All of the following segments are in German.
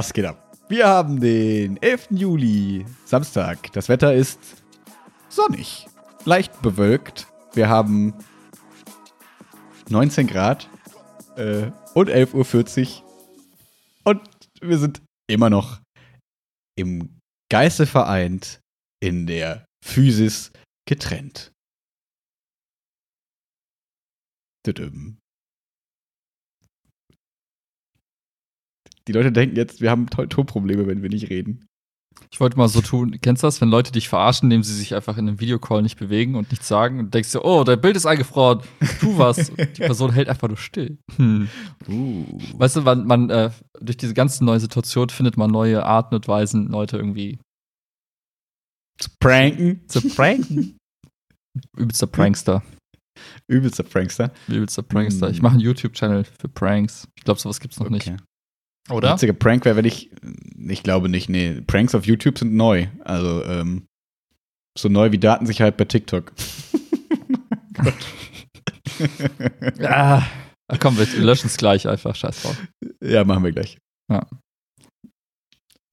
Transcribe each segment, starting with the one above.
Was geht ab? Wir haben den 11. Juli, Samstag. Das Wetter ist sonnig, leicht bewölkt. Wir haben 19 Grad äh, und 11.40 Uhr. Und wir sind immer noch im Geiste vereint, in der Physis getrennt. Düdüm. Die Leute denken jetzt, wir haben Tonprobleme, wenn wir nicht reden. Ich wollte mal so tun, kennst du das, wenn Leute dich verarschen, indem sie sich einfach in einem Videocall nicht bewegen und nichts sagen und denkst dir, oh, dein Bild ist eingefroren, tu was. Und die Person hält einfach nur still. Hm. Uh. Weißt du, man, man äh, durch diese ganzen neue Situation findet man neue Arten und Weisen, Leute irgendwie zu pranken. Zu pranken. Übelster Prankster. Übelster Prankster. Übelster Prankster. Hm. Ich mache einen YouTube-Channel für Pranks. Ich glaube, sowas gibt's noch okay. nicht. Oder? Einziger Prank wäre, wenn ich. Ich glaube nicht, nee. Pranks auf YouTube sind neu. Also, ähm, so neu wie Datensicherheit bei TikTok. Gott. Ach komm, wir löschen es gleich einfach. Scheiß drauf. Ja, machen wir gleich. Ja.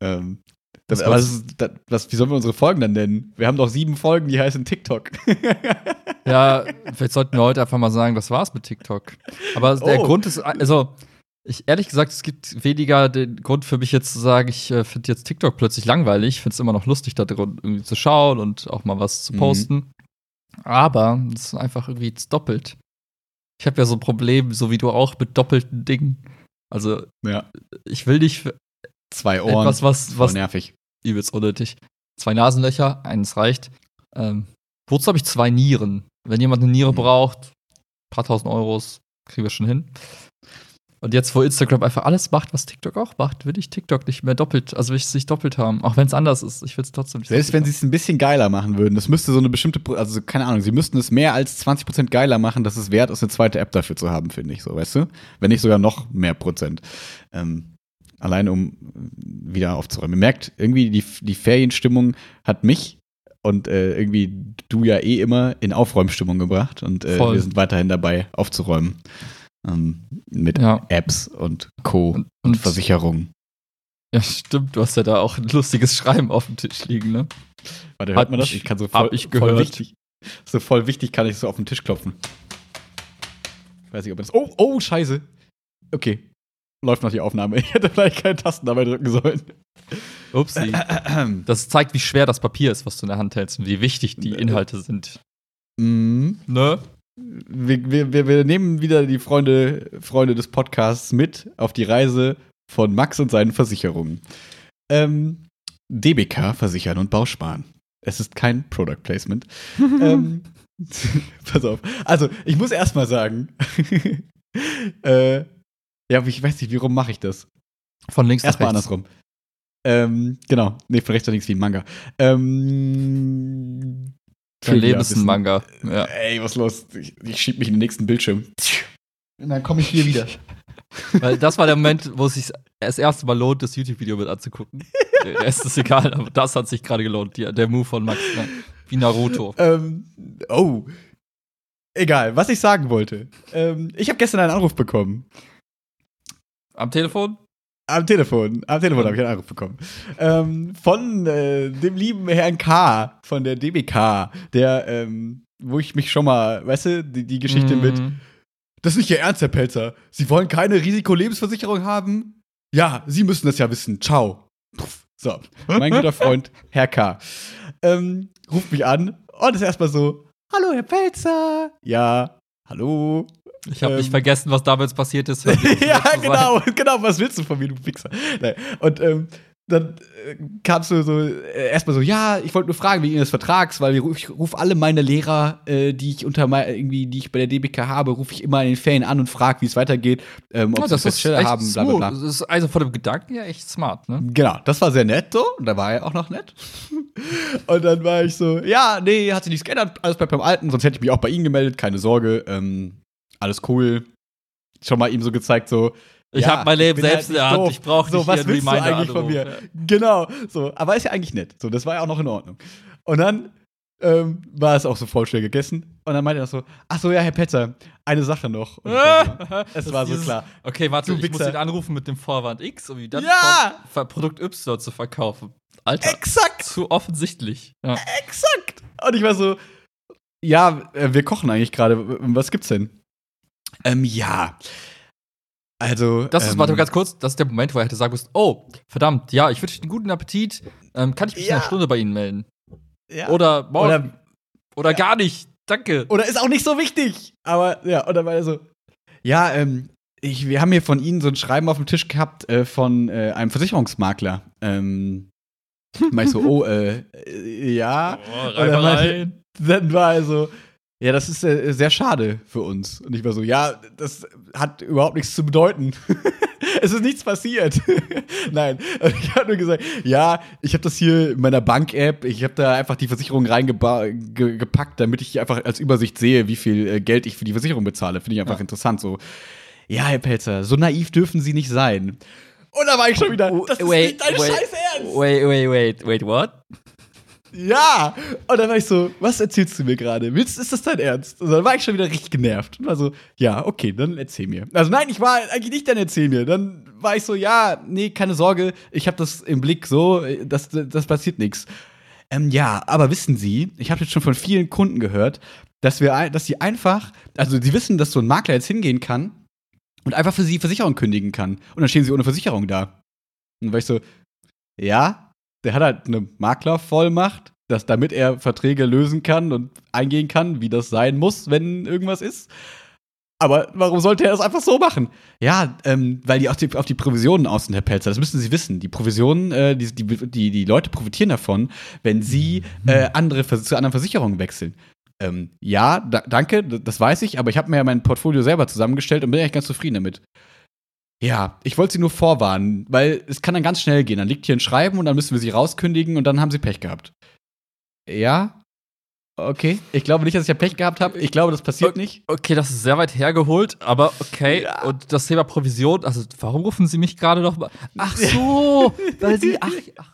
Ähm, das, was, was, das, was, wie sollen wir unsere Folgen dann nennen? Wir haben doch sieben Folgen, die heißen TikTok. ja, vielleicht sollten wir heute einfach mal sagen, das war's mit TikTok. Aber der oh. Grund ist, also, ich, ehrlich gesagt, es gibt weniger den Grund für mich jetzt zu sagen, ich äh, finde jetzt TikTok plötzlich langweilig. Ich finde es immer noch lustig, da drin irgendwie zu schauen und auch mal was zu mhm. posten. Mhm. Aber es ist einfach irgendwie doppelt. Ich habe ja so ein Problem, so wie du auch, mit doppelten Dingen. Also, ja. ich will nicht zwei Ohren. Etwas, was, was nervig. Übelst unnötig. Zwei Nasenlöcher, eines reicht. Ähm, wozu habe ich zwei Nieren? Wenn jemand eine Niere mhm. braucht, paar tausend Euros, kriegen wir schon hin. Und jetzt, wo Instagram einfach alles macht, was TikTok auch macht, will ich TikTok nicht mehr doppelt, also will ich es nicht doppelt haben. Auch wenn es anders ist, ich will es trotzdem nicht. Selbst wenn sie es ein bisschen geiler machen würden, das müsste so eine bestimmte, also keine Ahnung, sie müssten es mehr als 20% geiler machen, dass es wert ist, eine zweite App dafür zu haben, finde ich so, weißt du? Wenn nicht sogar noch mehr Prozent. Ähm, allein um wieder aufzuräumen. Ihr merkt, irgendwie die, die Ferienstimmung hat mich und äh, irgendwie du ja eh immer in Aufräumstimmung gebracht und äh, wir sind weiterhin dabei aufzuräumen. Ähm, mit ja. Apps und Co. und, und Versicherungen. Ja, stimmt. Du hast ja da auch ein lustiges Schreiben auf dem Tisch liegen, ne? Warte, hört man das? Ich kann so voll, ich gehört. voll wichtig. So voll wichtig kann ich so auf den Tisch klopfen. Weiß nicht, ob das. Oh, oh, scheiße. Okay. Läuft noch die Aufnahme. Ich hätte vielleicht keine Tasten dabei drücken sollen. Upsi. Das zeigt, wie schwer das Papier ist, was du in der Hand hältst und wie wichtig die Inhalte sind. Mhm. Ne? Wir, wir, wir nehmen wieder die Freunde, Freunde des Podcasts mit auf die Reise von Max und seinen Versicherungen. Ähm, DBK versichern und Bausparen. Es ist kein Product Placement. ähm, pass auf. Also, ich muss erst mal sagen, äh, ja, ich weiß nicht, warum mache ich das? Von links Erstmal andersrum. Ähm, genau. Nee, von rechts nach links wie ein Manga. Ähm, Dein Leben ist ein Manga. Ja. Ey, was los? Ich, ich schieb mich in den nächsten Bildschirm. Und dann komme ich hier wieder. Weil das war der Moment, wo es sich das erste Mal lohnt, das YouTube-Video mit anzugucken. der Rest ist egal, aber das hat sich gerade gelohnt, die, der Move von Max. Ne? Wie Naruto. Ähm, oh. Egal, was ich sagen wollte. Ähm, ich habe gestern einen Anruf bekommen. Am Telefon? Am Telefon, am Telefon habe ich einen Anruf bekommen. Ähm, von äh, dem lieben Herrn K. von der DBK, der, ähm, wo ich mich schon mal, weißt du, die, die Geschichte mm. mit, das ist nicht Ihr Ernst, Herr Pelzer. Sie wollen keine Risikolebensversicherung haben? Ja, Sie müssen das ja wissen. Ciao. So, mein guter Freund, Herr K. Ähm, ruft mich an und ist erstmal so, Hallo, Herr Pelzer. Ja, hallo. Ich habe ähm, nicht vergessen, was damals passiert ist. ja, genau, genau, was willst du von mir, du Fixer? Nein. Und ähm, dann äh, kamst du so äh, erstmal so, ja, ich wollte nur fragen wegen des Vertrags, weil ich rufe alle meine Lehrer, äh, die ich unter irgendwie, die ich bei der DBK habe, rufe ich immer in den Ferien an und frage, wie es weitergeht, ähm, ob ja, sie das Stelle haben, bla, bla, bla. Das ist also von dem Gedanken ja echt smart, ne? Genau, das war sehr nett so, und da war er auch noch nett. und dann war ich so, ja, nee, hat sich nichts geändert, alles bleibt beim Alten, sonst hätte ich mich auch bei Ihnen gemeldet, keine Sorge, ähm, alles cool. Schon mal ihm so gezeigt, so. Ich ja, habe mein Leben selbst halt in der Hand, ich brauche so, was willst du eigentlich von mir? Ja. Genau, so, aber ist ja eigentlich nett. So, das war ja auch noch in Ordnung. Und dann ähm, war es auch so voll schnell gegessen. Und dann meinte er so, ach so, ja, Herr Petzer, eine Sache noch. Und es war so Dieses- klar. Okay, warte, Du ich muss Wichser. ihn anrufen mit dem Vorwand X, um ihn dann Ja! Pro- Produkt Y zu verkaufen. Alter, Exakt, zu offensichtlich. Ja. exakt. Und ich war so, ja, äh, wir kochen eigentlich gerade. Was gibt's denn? Ähm, ja. Also. Das ist, ähm, warte ganz kurz, das ist der Moment, wo er hätte sagen müssen, oh, verdammt, ja, ich wünsche Ihnen einen guten Appetit. Ähm, kann ich mich in Ja. einer Stunde bei Ihnen melden? ja. Oder morgen? Oder, Oder, gar nicht. Danke. oder ist auch nicht so wichtig. Aber ja, und dann war er so, ja, ähm, ich, wir haben hier von Ihnen so ein Schreiben auf dem Tisch gehabt äh, von äh, einem Versicherungsmakler. Ähm, ich so, oh, äh, äh, ja. Oh, Und dann, meinte, dann war er so, ja, das ist äh, sehr schade für uns. Und ich war so, ja, das hat überhaupt nichts zu bedeuten. es ist nichts passiert. Nein, ich habe nur gesagt, ja, ich habe das hier in meiner Bank-App, ich habe da einfach die Versicherung reingepackt, damit ich einfach als Übersicht sehe, wie viel äh, Geld ich für die Versicherung bezahle. Finde ich einfach Ja. interessant. So, ja, Herr Pelzer, so naiv dürfen Sie nicht sein. Und da war ich schon wieder, das ist nicht dein wait, scheiß Ernst. wait, wait, wait, wait, what? Ja! Und dann war ich so, was erzählst du mir gerade? Willst, ist das dein Ernst? Und dann war ich schon wieder richtig genervt. Und war so, ja, okay, dann erzähl mir. Also nein, ich war eigentlich nicht dann erzähl mir. Dann war ich so, ja, nee, keine Sorge, ich habe das im Blick so, das, das passiert nichts. Ähm, ja, aber wissen Sie, ich habe jetzt schon von vielen Kunden gehört, dass wir, dass sie einfach, also sie wissen, dass so ein Makler jetzt hingehen kann und einfach für sie Versicherung kündigen kann. Und dann stehen sie ohne Versicherung da. Und dann war ich so, ja, der hat halt eine Maklervollmacht, dass damit er Verträge lösen kann und eingehen kann, wie das sein muss, wenn irgendwas ist. Aber warum sollte er das einfach so machen? Ja, ähm, weil die auf, die auf die Provisionen aus sind, Herr Pelzer. Das müssen Sie wissen. Die Provisionen, äh, die, die, die, die Leute profitieren davon, wenn sie äh, andere, Vers- zu anderen Versicherungen wechseln. Ähm, ja, da, danke, das weiß ich, aber ich habe mir ja mein Portfolio selber zusammengestellt und bin eigentlich ganz zufrieden damit. Ja, ich wollte Sie nur vorwarnen, weil es kann dann ganz schnell gehen. Dann liegt hier ein Schreiben und dann müssen wir Sie rauskündigen und dann haben Sie Pech gehabt. Ja? Okay. Ich glaube nicht, dass ich ja Pech gehabt habe. Ich glaube, das passiert nicht. Okay, das ist sehr weit hergeholt, aber okay. Ja. Und das Thema Provision, also warum rufen Sie mich gerade noch mal? Ach so, weil Sie, ach,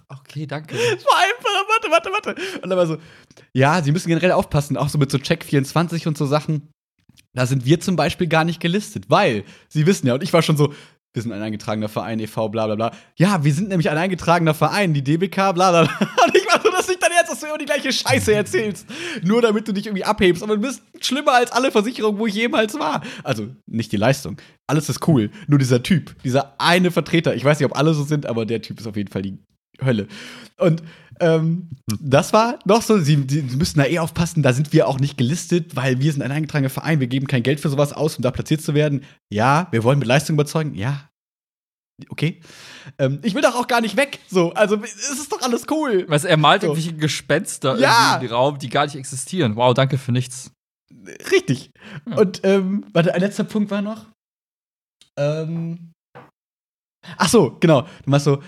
ach okay, danke. Das war einfach, warte, warte, warte. Und dann war so, ja, Sie müssen generell aufpassen, auch so mit so Check 24 und so Sachen. Da sind wir zum Beispiel gar nicht gelistet, weil Sie wissen ja, und ich war schon so, wir sind ein eingetragener Verein, e.V., bla bla bla. Ja, wir sind nämlich ein eingetragener Verein, die DBK, bla bla bla. Und ich war so, dass ich dann jetzt, dass du immer die gleiche Scheiße erzählst. Nur damit du dich irgendwie abhebst. Aber du bist schlimmer als alle Versicherungen, wo ich jemals war. Also, nicht die Leistung. Alles ist cool. Nur dieser Typ, dieser eine Vertreter. Ich weiß nicht, ob alle so sind, aber der Typ ist auf jeden Fall die Hölle. Und ähm, das war noch so, sie, sie müssen da eh aufpassen, da sind wir auch nicht gelistet, weil wir sind ein eingetragener Verein, wir geben kein Geld für sowas aus, um da platziert zu werden. Ja, wir wollen mit Leistung überzeugen. Ja. Okay. Ähm, ich will doch auch gar nicht weg. So, also es ist doch alles cool. Weißt du, er malt So. irgendwelche Gespenster Ja. irgendwie in den Raum, die gar nicht existieren. Wow, danke für nichts. Richtig. Ja. Und ähm, warte, ein letzter Punkt war noch. Ähm. Ach so, genau. Du machst so,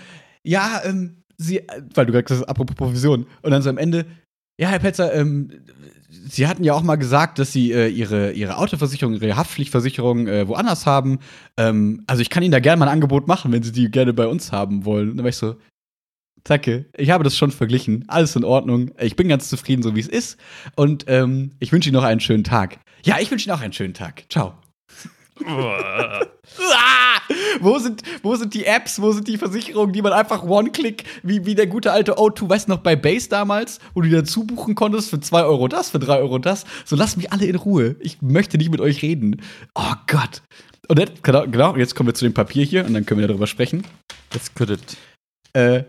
ja, ähm, sie, weil du gesagt hast, apropos Provision. Und dann so am Ende, ja, Herr Petzer, ähm, Sie hatten ja auch mal gesagt, dass Sie äh, Ihre, Ihre Autoversicherung, Ihre Haftpflichtversicherung äh, woanders haben. Ähm, also ich kann Ihnen da gerne mal ein Angebot machen, wenn Sie die gerne bei uns haben wollen. Und dann war ich so, Danke, ich habe das schon verglichen. Alles in Ordnung. Ich bin ganz zufrieden, so wie es ist. Und ähm, ich wünsche Ihnen noch einen schönen Tag. Ja, ich wünsche Ihnen auch einen schönen Tag. Ciao. Wo sind, wo sind die Apps, wo sind die Versicherungen, die man einfach One-Click, wie, wie der gute alte O2, weißt du noch, bei Base damals, wo du die dazu buchen konntest für 2 Euro das, für 3 Euro das. So, lasst mich alle in Ruhe. Ich möchte nicht mit euch reden. Oh Gott. Und jetzt, genau, genau, jetzt kommen wir zu dem Papier hier und dann können wir darüber sprechen. Jetzt könntet. Äh,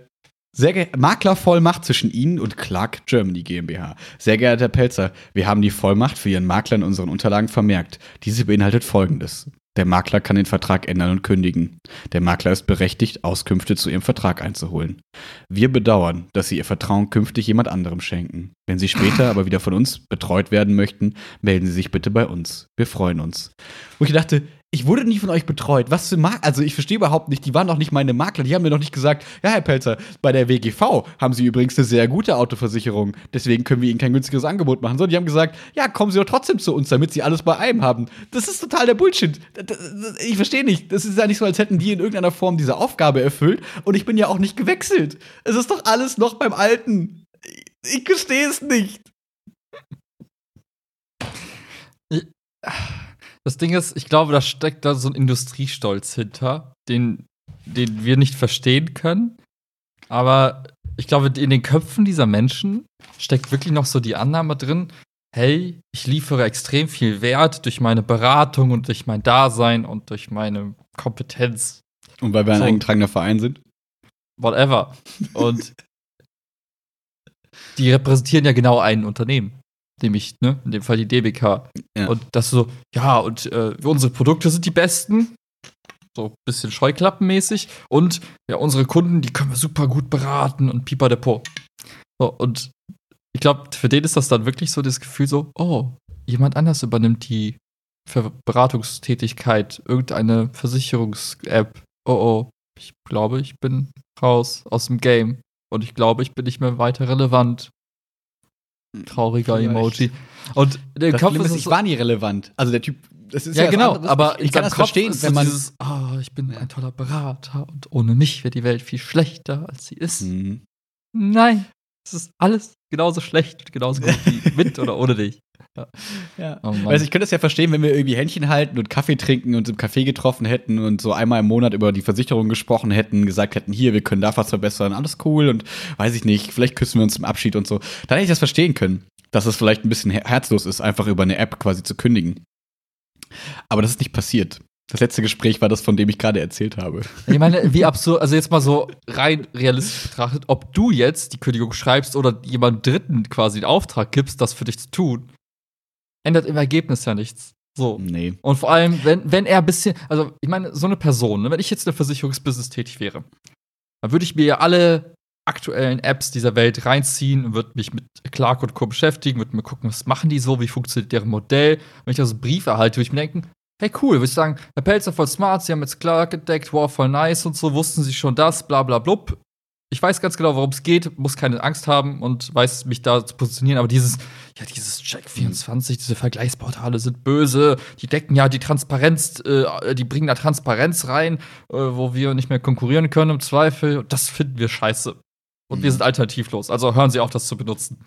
sehr ge Maklervollmacht zwischen Ihnen und Clark Germany GmbH. Sehr geehrter Herr Pelzer, wir haben die Vollmacht für Ihren Makler in unseren Unterlagen vermerkt. Diese beinhaltet Folgendes. Der Makler kann den Vertrag ändern und kündigen. Der Makler ist berechtigt, Auskünfte zu Ihrem Vertrag einzuholen. Wir bedauern, dass Sie Ihr Vertrauen künftig jemand anderem schenken. Wenn Sie später aber wieder von uns betreut werden möchten, melden Sie sich bitte bei uns. Wir freuen uns. Wo ich dachte, ich wurde nie von euch betreut. Was für Makler? Also, ich verstehe überhaupt nicht. Die waren doch nicht meine Makler. Die haben mir noch nicht gesagt, ja, Herr Pelzer, bei der WGV haben Sie übrigens eine sehr gute Autoversicherung. Deswegen können wir Ihnen kein günstiges Angebot machen. Sondern die haben gesagt, ja, kommen Sie doch trotzdem zu uns, damit Sie alles bei einem haben. Das ist total der Bullshit. Ich verstehe nicht. Das ist ja nicht so, als hätten die in irgendeiner Form diese Aufgabe erfüllt. Und ich bin ja auch nicht gewechselt. Es ist doch alles noch beim Alten. Ich gestehe es nicht. Ich das Ding ist, ich glaube, da steckt da so ein Industriestolz hinter, den, den wir nicht verstehen können. Aber ich glaube, in den Köpfen dieser Menschen steckt wirklich noch so die Annahme drin, hey, ich liefere extrem viel Wert durch meine Beratung und durch mein Dasein und durch meine Kompetenz. Und weil wir ein so, eingetragener Verein sind? Whatever. Und die repräsentieren ja genau ein Unternehmen. Nämlich, ne, in dem Fall die DBK. Ja. Und das so, ja, und äh, unsere Produkte sind die besten. So ein bisschen scheuklappenmäßig. Und ja, unsere Kunden, die können wir super gut beraten und pipa depot. So, und ich glaube, für den ist das dann wirklich so das Gefühl so, oh, jemand anders übernimmt die Ver Beratungstätigkeit, irgendeine Versicherungs-App. Oh, oh, ich glaube, ich bin raus aus dem Game. Und ich glaube, ich bin nicht mehr weiter relevant. Trauriger Vielleicht. Emoji. Und der das Kopf ist, ist, ich war nie relevant. Also der Typ, das ist ja, ja genau, aber ich kann das verstehen, wenn man dieses, oh, ich bin ein toller Berater und ohne mich wäre die Welt viel schlechter, als sie ist. Mhm. Nein, es ist alles genauso schlecht, genauso gut wie mit oder ohne dich. Ja. Oh also ich könnte es ja verstehen, wenn wir irgendwie Händchen halten und Kaffee trinken und im Café getroffen hätten und so einmal im Monat über die Versicherung gesprochen hätten, gesagt hätten, hier, wir können da was verbessern, alles cool und weiß ich nicht, vielleicht küssen wir uns zum Abschied und so. Dann hätte ich das verstehen können, dass es vielleicht ein bisschen herzlos ist, einfach über eine App quasi zu kündigen. Aber das ist nicht passiert. Das letzte Gespräch war das, von dem ich gerade erzählt habe. Ich meine, wie absurd, also jetzt mal so rein realistisch betrachtet, ob du jetzt die Kündigung schreibst oder jemand Dritten quasi den Auftrag gibst, das für dich zu tun, ändert im Ergebnis ja nichts. So. Nee. Und vor allem, wenn, wenn er ein bisschen, also ich meine, so eine Person, ne, wenn ich jetzt in der Versicherungsbusiness tätig wäre, dann würde ich mir ja alle aktuellen Apps dieser Welt reinziehen und würde mich mit Clark und Co. beschäftigen, würde mir gucken, was machen die so, wie funktioniert deren Modell. Wenn ich da so Briefe erhalte, würde ich mir denken, hey cool, würde ich sagen, Herr Pelzer voll smart, Sie haben jetzt Clark entdeckt, wow, voll nice und so, wussten Sie schon das, bla bla blub ich weiß ganz genau, worum es geht, muss keine Angst haben und weiß mich da zu positionieren. Aber dieses, ja, dieses Check24, diese Vergleichsportale sind böse. Die decken ja die Transparenz, äh, die bringen da Transparenz rein, äh, wo wir nicht mehr konkurrieren können im Zweifel. Das finden wir scheiße. Und mhm. wir sind alternativlos. Also hören Sie auf, das zu benutzen.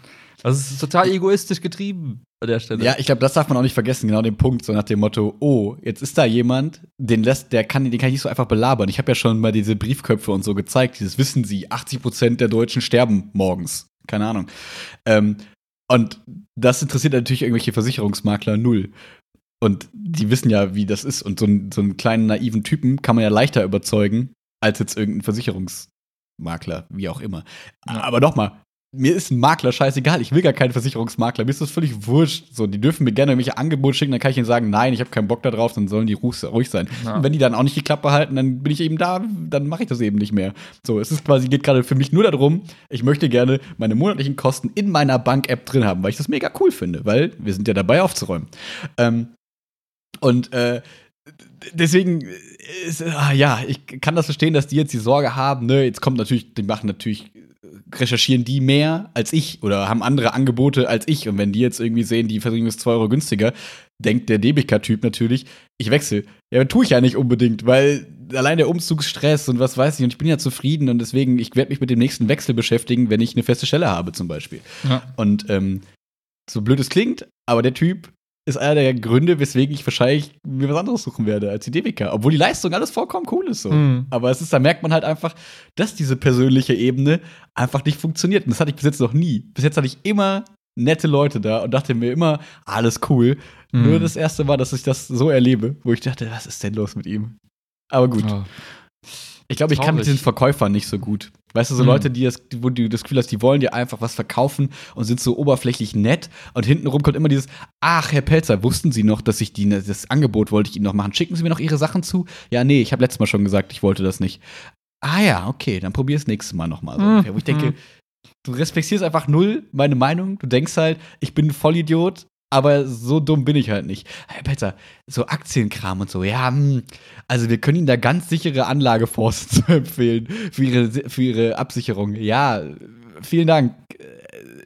Das ist total egoistisch getrieben an der Stelle. Ja, ich glaube, das darf man auch nicht vergessen, genau den Punkt, so nach dem Motto, oh, jetzt ist da jemand, den lässt, der kann, den kann ich nicht so einfach belabern. Ich habe ja schon mal diese Briefköpfe und so gezeigt, dieses wissen Sie, 80 Prozent der Deutschen sterben morgens. Keine Ahnung. Ähm, und das interessiert natürlich irgendwelche Versicherungsmakler null. Und die wissen ja, wie das ist. Und so, ein, so einen kleinen naiven Typen kann man ja leichter überzeugen, als jetzt irgendein Versicherungsmakler, wie auch immer. Aber nochmal, mir ist ein Makler scheißegal, ich will gar keinen Versicherungsmakler, mir ist das völlig wurscht. So, die dürfen mir gerne irgendwelche Angebote schicken, dann kann ich ihnen sagen, nein, ich habe keinen Bock da drauf, dann sollen die ruhig sein. Ja. Und wenn die dann auch nicht die Klappe halten, dann bin ich eben da, dann mache ich das eben nicht mehr. So, es ist quasi, geht gerade für mich nur darum, ich möchte gerne meine monatlichen Kosten in meiner Bank-App drin haben, weil ich das mega cool finde, weil wir sind ja dabei aufzuräumen. Ähm, und äh, deswegen ist, ah, ja, ich kann das verstehen, dass die jetzt die Sorge haben, ne, jetzt kommt natürlich, die machen natürlich recherchieren die mehr als ich oder haben andere Angebote als ich. Und wenn die jetzt irgendwie sehen, die Versicherung ist 2 Euro günstiger, denkt der Debika-Typ natürlich, ich wechsle. Ja, tue ich ja nicht unbedingt, weil allein der Umzugsstress und was weiß ich, und ich bin ja zufrieden und deswegen, ich werde mich mit dem nächsten Wechsel beschäftigen, wenn ich eine feste Stelle habe, zum Beispiel. Ja. Und ähm, so blöd es klingt, aber der Typ ist einer der Gründe, weswegen ich wahrscheinlich mir was anderes suchen werde als die DWK. Obwohl die Leistung alles vollkommen cool ist so. Mhm. Aber es ist, da merkt man halt einfach, dass diese persönliche Ebene einfach nicht funktioniert. Und das hatte ich bis jetzt noch nie. Bis jetzt hatte ich immer nette Leute da und dachte mir immer, alles cool. Mhm. Nur das erste Mal, dass ich das so erlebe, wo ich dachte, was ist denn los mit ihm? Aber gut. Oh. Ich glaube, ich kann mit diesen Verkäufern nicht so gut. Weißt du, so mhm. Leute, die das, wo du das Gefühl hast, die wollen dir einfach was verkaufen und sind so oberflächlich nett. Und hintenrum kommt immer dieses, ach, Herr Pelzer, wussten Sie noch, dass ich die, das Angebot wollte ich Ihnen noch machen? Schicken Sie mir noch Ihre Sachen zu? Ja, nee, ich habe letztes Mal schon gesagt, ich wollte das nicht. Ah ja, okay, dann probier es nächstes Mal nochmal. So mhm. Wo ich denke, du respektierst einfach null meine Meinung. Du denkst halt, ich bin ein Vollidiot aber so dumm bin ich halt nicht. Herr Petter, so Aktienkram und so, ja, hm, also wir können Ihnen da ganz sichere Anlagefonds zu empfehlen für Ihre, für Ihre Absicherung. Ja, vielen Dank.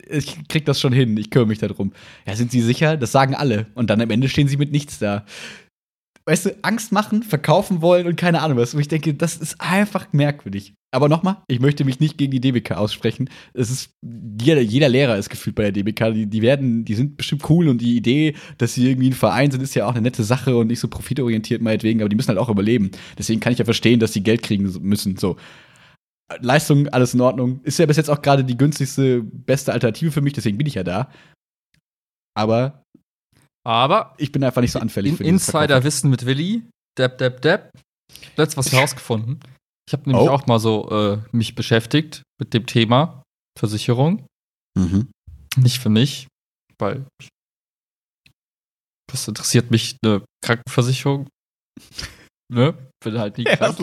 Ich krieg das schon hin, ich kümmere mich darum. Ja, sind Sie sicher? Das sagen alle. Und dann am Ende stehen Sie mit nichts da. Weißt du, Angst machen, verkaufen wollen und keine Ahnung was. Wo ich denke, das ist einfach merkwürdig. Aber nochmal, ich möchte mich nicht gegen die DBK aussprechen. Es ist, jeder, jeder Lehrer ist gefühlt bei der DBK. Die, die werden, die sind bestimmt cool und die Idee, dass sie irgendwie ein Verein sind, ist ja auch eine nette Sache und nicht so profitorientiert meinetwegen, aber die müssen halt auch überleben. Deswegen kann ich ja verstehen, dass sie Geld kriegen müssen. So. Leistung, alles in Ordnung. Ist ja bis jetzt auch gerade die günstigste, beste Alternative für mich, deswegen bin ich ja da. Aber aber ich bin einfach nicht so anfällig in, für Insider-Wissen mit Willi. Depp, Depp, Depp. Letztes was herausgefunden. Ich habe nämlich oh. auch mal so äh, mich beschäftigt mit dem Thema Versicherung. Mhm. Nicht für mich, weil was interessiert mich eine Krankenversicherung? ne? Bin halt nie krank.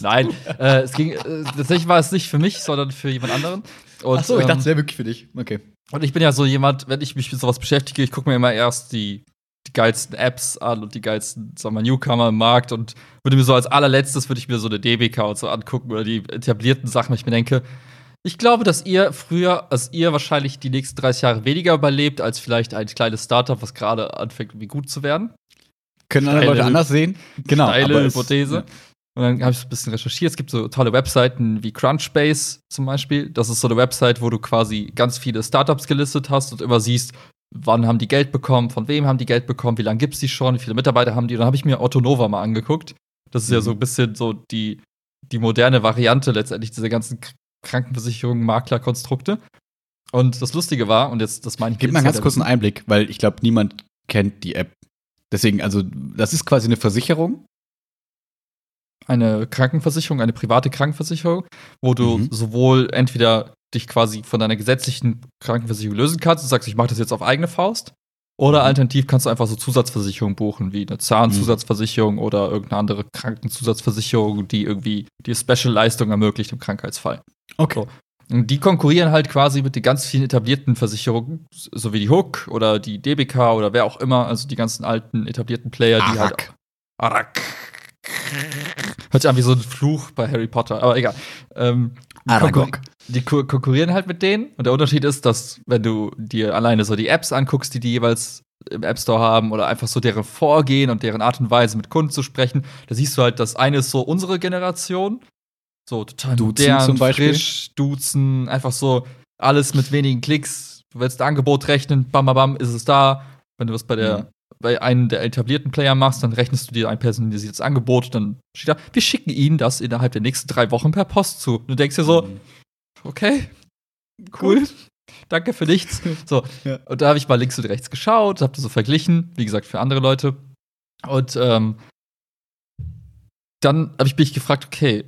Nein, äh, es ging, äh, tatsächlich war es nicht für mich, sondern für jemand anderen. Und, Ach so, ich dachte, es wäre wirklich für dich. Okay. Und ich bin ja so jemand, wenn ich mich mit sowas beschäftige, ich gucke mir immer erst die, die geilsten Apps an und die geilsten, sagen wir, Newcomer im Markt und würde mir so als allerletztes würde ich mir so eine DBK und so angucken oder die etablierten Sachen, weil ich mir denke, ich glaube, dass ihr früher, dass ihr wahrscheinlich die nächsten 30 Jahre weniger überlebt, als vielleicht ein kleines Startup, was gerade anfängt, irgendwie gut zu werden. Können andere Leute anders sehen? Genau. Steile Hypothese. Und dann habe ich ein bisschen recherchiert. Es gibt so tolle Webseiten wie Crunchbase zum Beispiel. Das ist so eine Website, wo du quasi ganz viele Startups gelistet hast und immer siehst, wann haben die Geld bekommen, von wem haben die Geld bekommen, wie lange gibt es die schon, wie viele Mitarbeiter haben die. Und dann habe ich mir Otto Nova mal angeguckt. Das ist mhm. ja so ein bisschen so die, die moderne Variante letztendlich dieser ganzen Krankenversicherungen, Maklerkonstrukte. Und das Lustige war, und jetzt das meine ich. Gib mal ganz kurz einen Einblick, weil ich glaube, niemand kennt die App. Deswegen, also, das ist quasi eine Versicherung, eine Krankenversicherung, eine private Krankenversicherung, wo du mhm. sowohl entweder dich quasi von deiner gesetzlichen Krankenversicherung lösen kannst und sagst, ich mache das jetzt auf eigene Faust, oder mhm. alternativ kannst du einfach so Zusatzversicherungen buchen, wie eine Zahnzusatzversicherung mhm. oder irgendeine andere Krankenzusatzversicherung, die irgendwie die Special-Leistung ermöglicht im Krankheitsfall. Okay. So. Und die konkurrieren halt quasi mit den ganz vielen etablierten Versicherungen, so wie die Hook oder die DBK oder wer auch immer, also die ganzen alten etablierten Player, die Arak. halt. Arak. Hört sich an wie so ein Fluch bei Harry Potter, aber egal. Ähm, die, konkur die konkurrieren halt mit denen. Und der Unterschied ist, dass, wenn du dir alleine so die Apps anguckst, die die jeweils im App Store haben oder einfach so deren Vorgehen und deren Art und Weise mit Kunden zu sprechen, da siehst du halt, das eine ist so unsere Generation, so total Duzen modern, zum Beispiel. frisch, duzen, einfach so alles mit wenigen Klicks. Du willst ein Angebot rechnen, bam, bam, bam, ist es da. Wenn du was bei der mhm bei einem der etablierten Player machst, dann rechnest du dir ein personalisiertes Angebot, dann steht da, wir schicken Ihnen das innerhalb der nächsten drei Wochen per Post zu. Und du denkst dir so, mhm. okay, cool. Gut. Danke für nichts. So, ja. und da habe ich mal links und rechts geschaut, habe das so verglichen, wie gesagt, für andere Leute. Und ähm, dann habe ich mich gefragt, okay,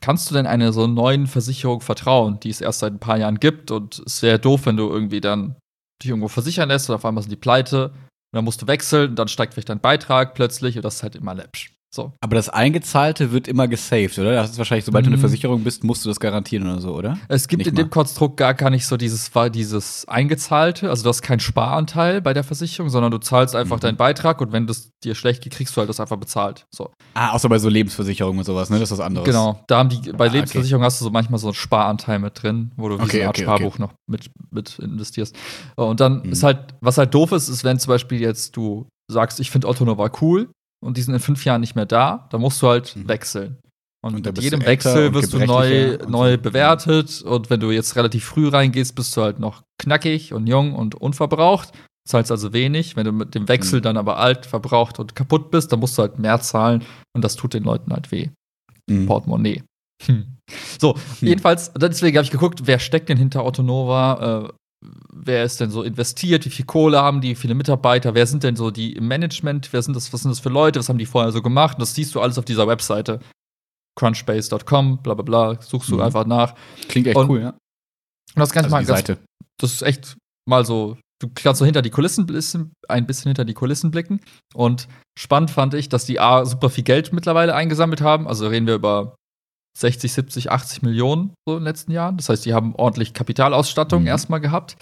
kannst du denn einer so neuen Versicherung vertrauen, die es erst seit ein paar Jahren gibt? Und es wäre doof, wenn du irgendwie dann dich irgendwo versichern lässt und auf einmal sind die pleite und dann musst du wechseln, dann steigt vielleicht dein Beitrag plötzlich und das ist halt immer läppsch. So. Aber das Eingezahlte wird immer gesaved, oder? Das ist wahrscheinlich, sobald mhm. du eine. Versicherung bist, musst du das garantieren oder so, oder? Es gibt nicht in mal. dem Konstrukt gar, gar nicht so dieses, dieses Eingezahlte. Also du hast keinen Sparanteil bei der Versicherung, sondern du zahlst einfach mhm. deinen Beitrag und wenn das dir schlecht geht, kriegst du halt das einfach bezahlt. So. Ah, außer bei so Lebensversicherungen und sowas, ne? Das ist was anderes. Genau. Da haben die, bei ah, Lebensversicherungen okay. hast du so manchmal so einen Sparanteil mit drin, wo du wie okay, so eine Art okay, Sparbuch noch mit, mit investierst. Und dann mhm. ist halt, was halt doof ist, ist, wenn zum Beispiel jetzt du sagst, ich finde Otto Nova cool, und die sind in fünf Jahren nicht mehr da, dann musst du halt mhm. wechseln. Und, und mit jedem Wechsel wirst du neu, neu so. bewertet. Und wenn du jetzt relativ früh reingehst, bist du halt noch knackig und jung und unverbraucht. Zahlst also wenig. Wenn du mit dem Wechsel mhm. dann aber alt, verbraucht und kaputt bist, dann musst du halt mehr zahlen. Und das tut den Leuten halt weh. Mhm. Portemonnaie. Hm. So, hm. jedenfalls, deswegen habe ich geguckt, wer steckt denn hinter Autonova? Äh, wer ist denn so investiert, wie viel Kohle haben die, wie viele Mitarbeiter, wer sind denn so die im Management, wer sind das, was sind das für Leute, was haben die vorher so gemacht? Und das siehst du alles auf dieser Webseite. Crunchbase.com, bla bla bla, suchst du mhm. einfach nach. Klingt echt und, cool, ja. Und das kann also mal ganz. Das ist echt mal so, du kannst so hinter die Kulissen ein bisschen hinter die Kulissen blicken. Und spannend fand ich, dass die A super viel Geld mittlerweile eingesammelt haben. Also reden wir über 60, 70, 80 Millionen so in den letzten Jahren. Das heißt, die haben ordentlich Kapitalausstattung mhm. erstmal gehabt.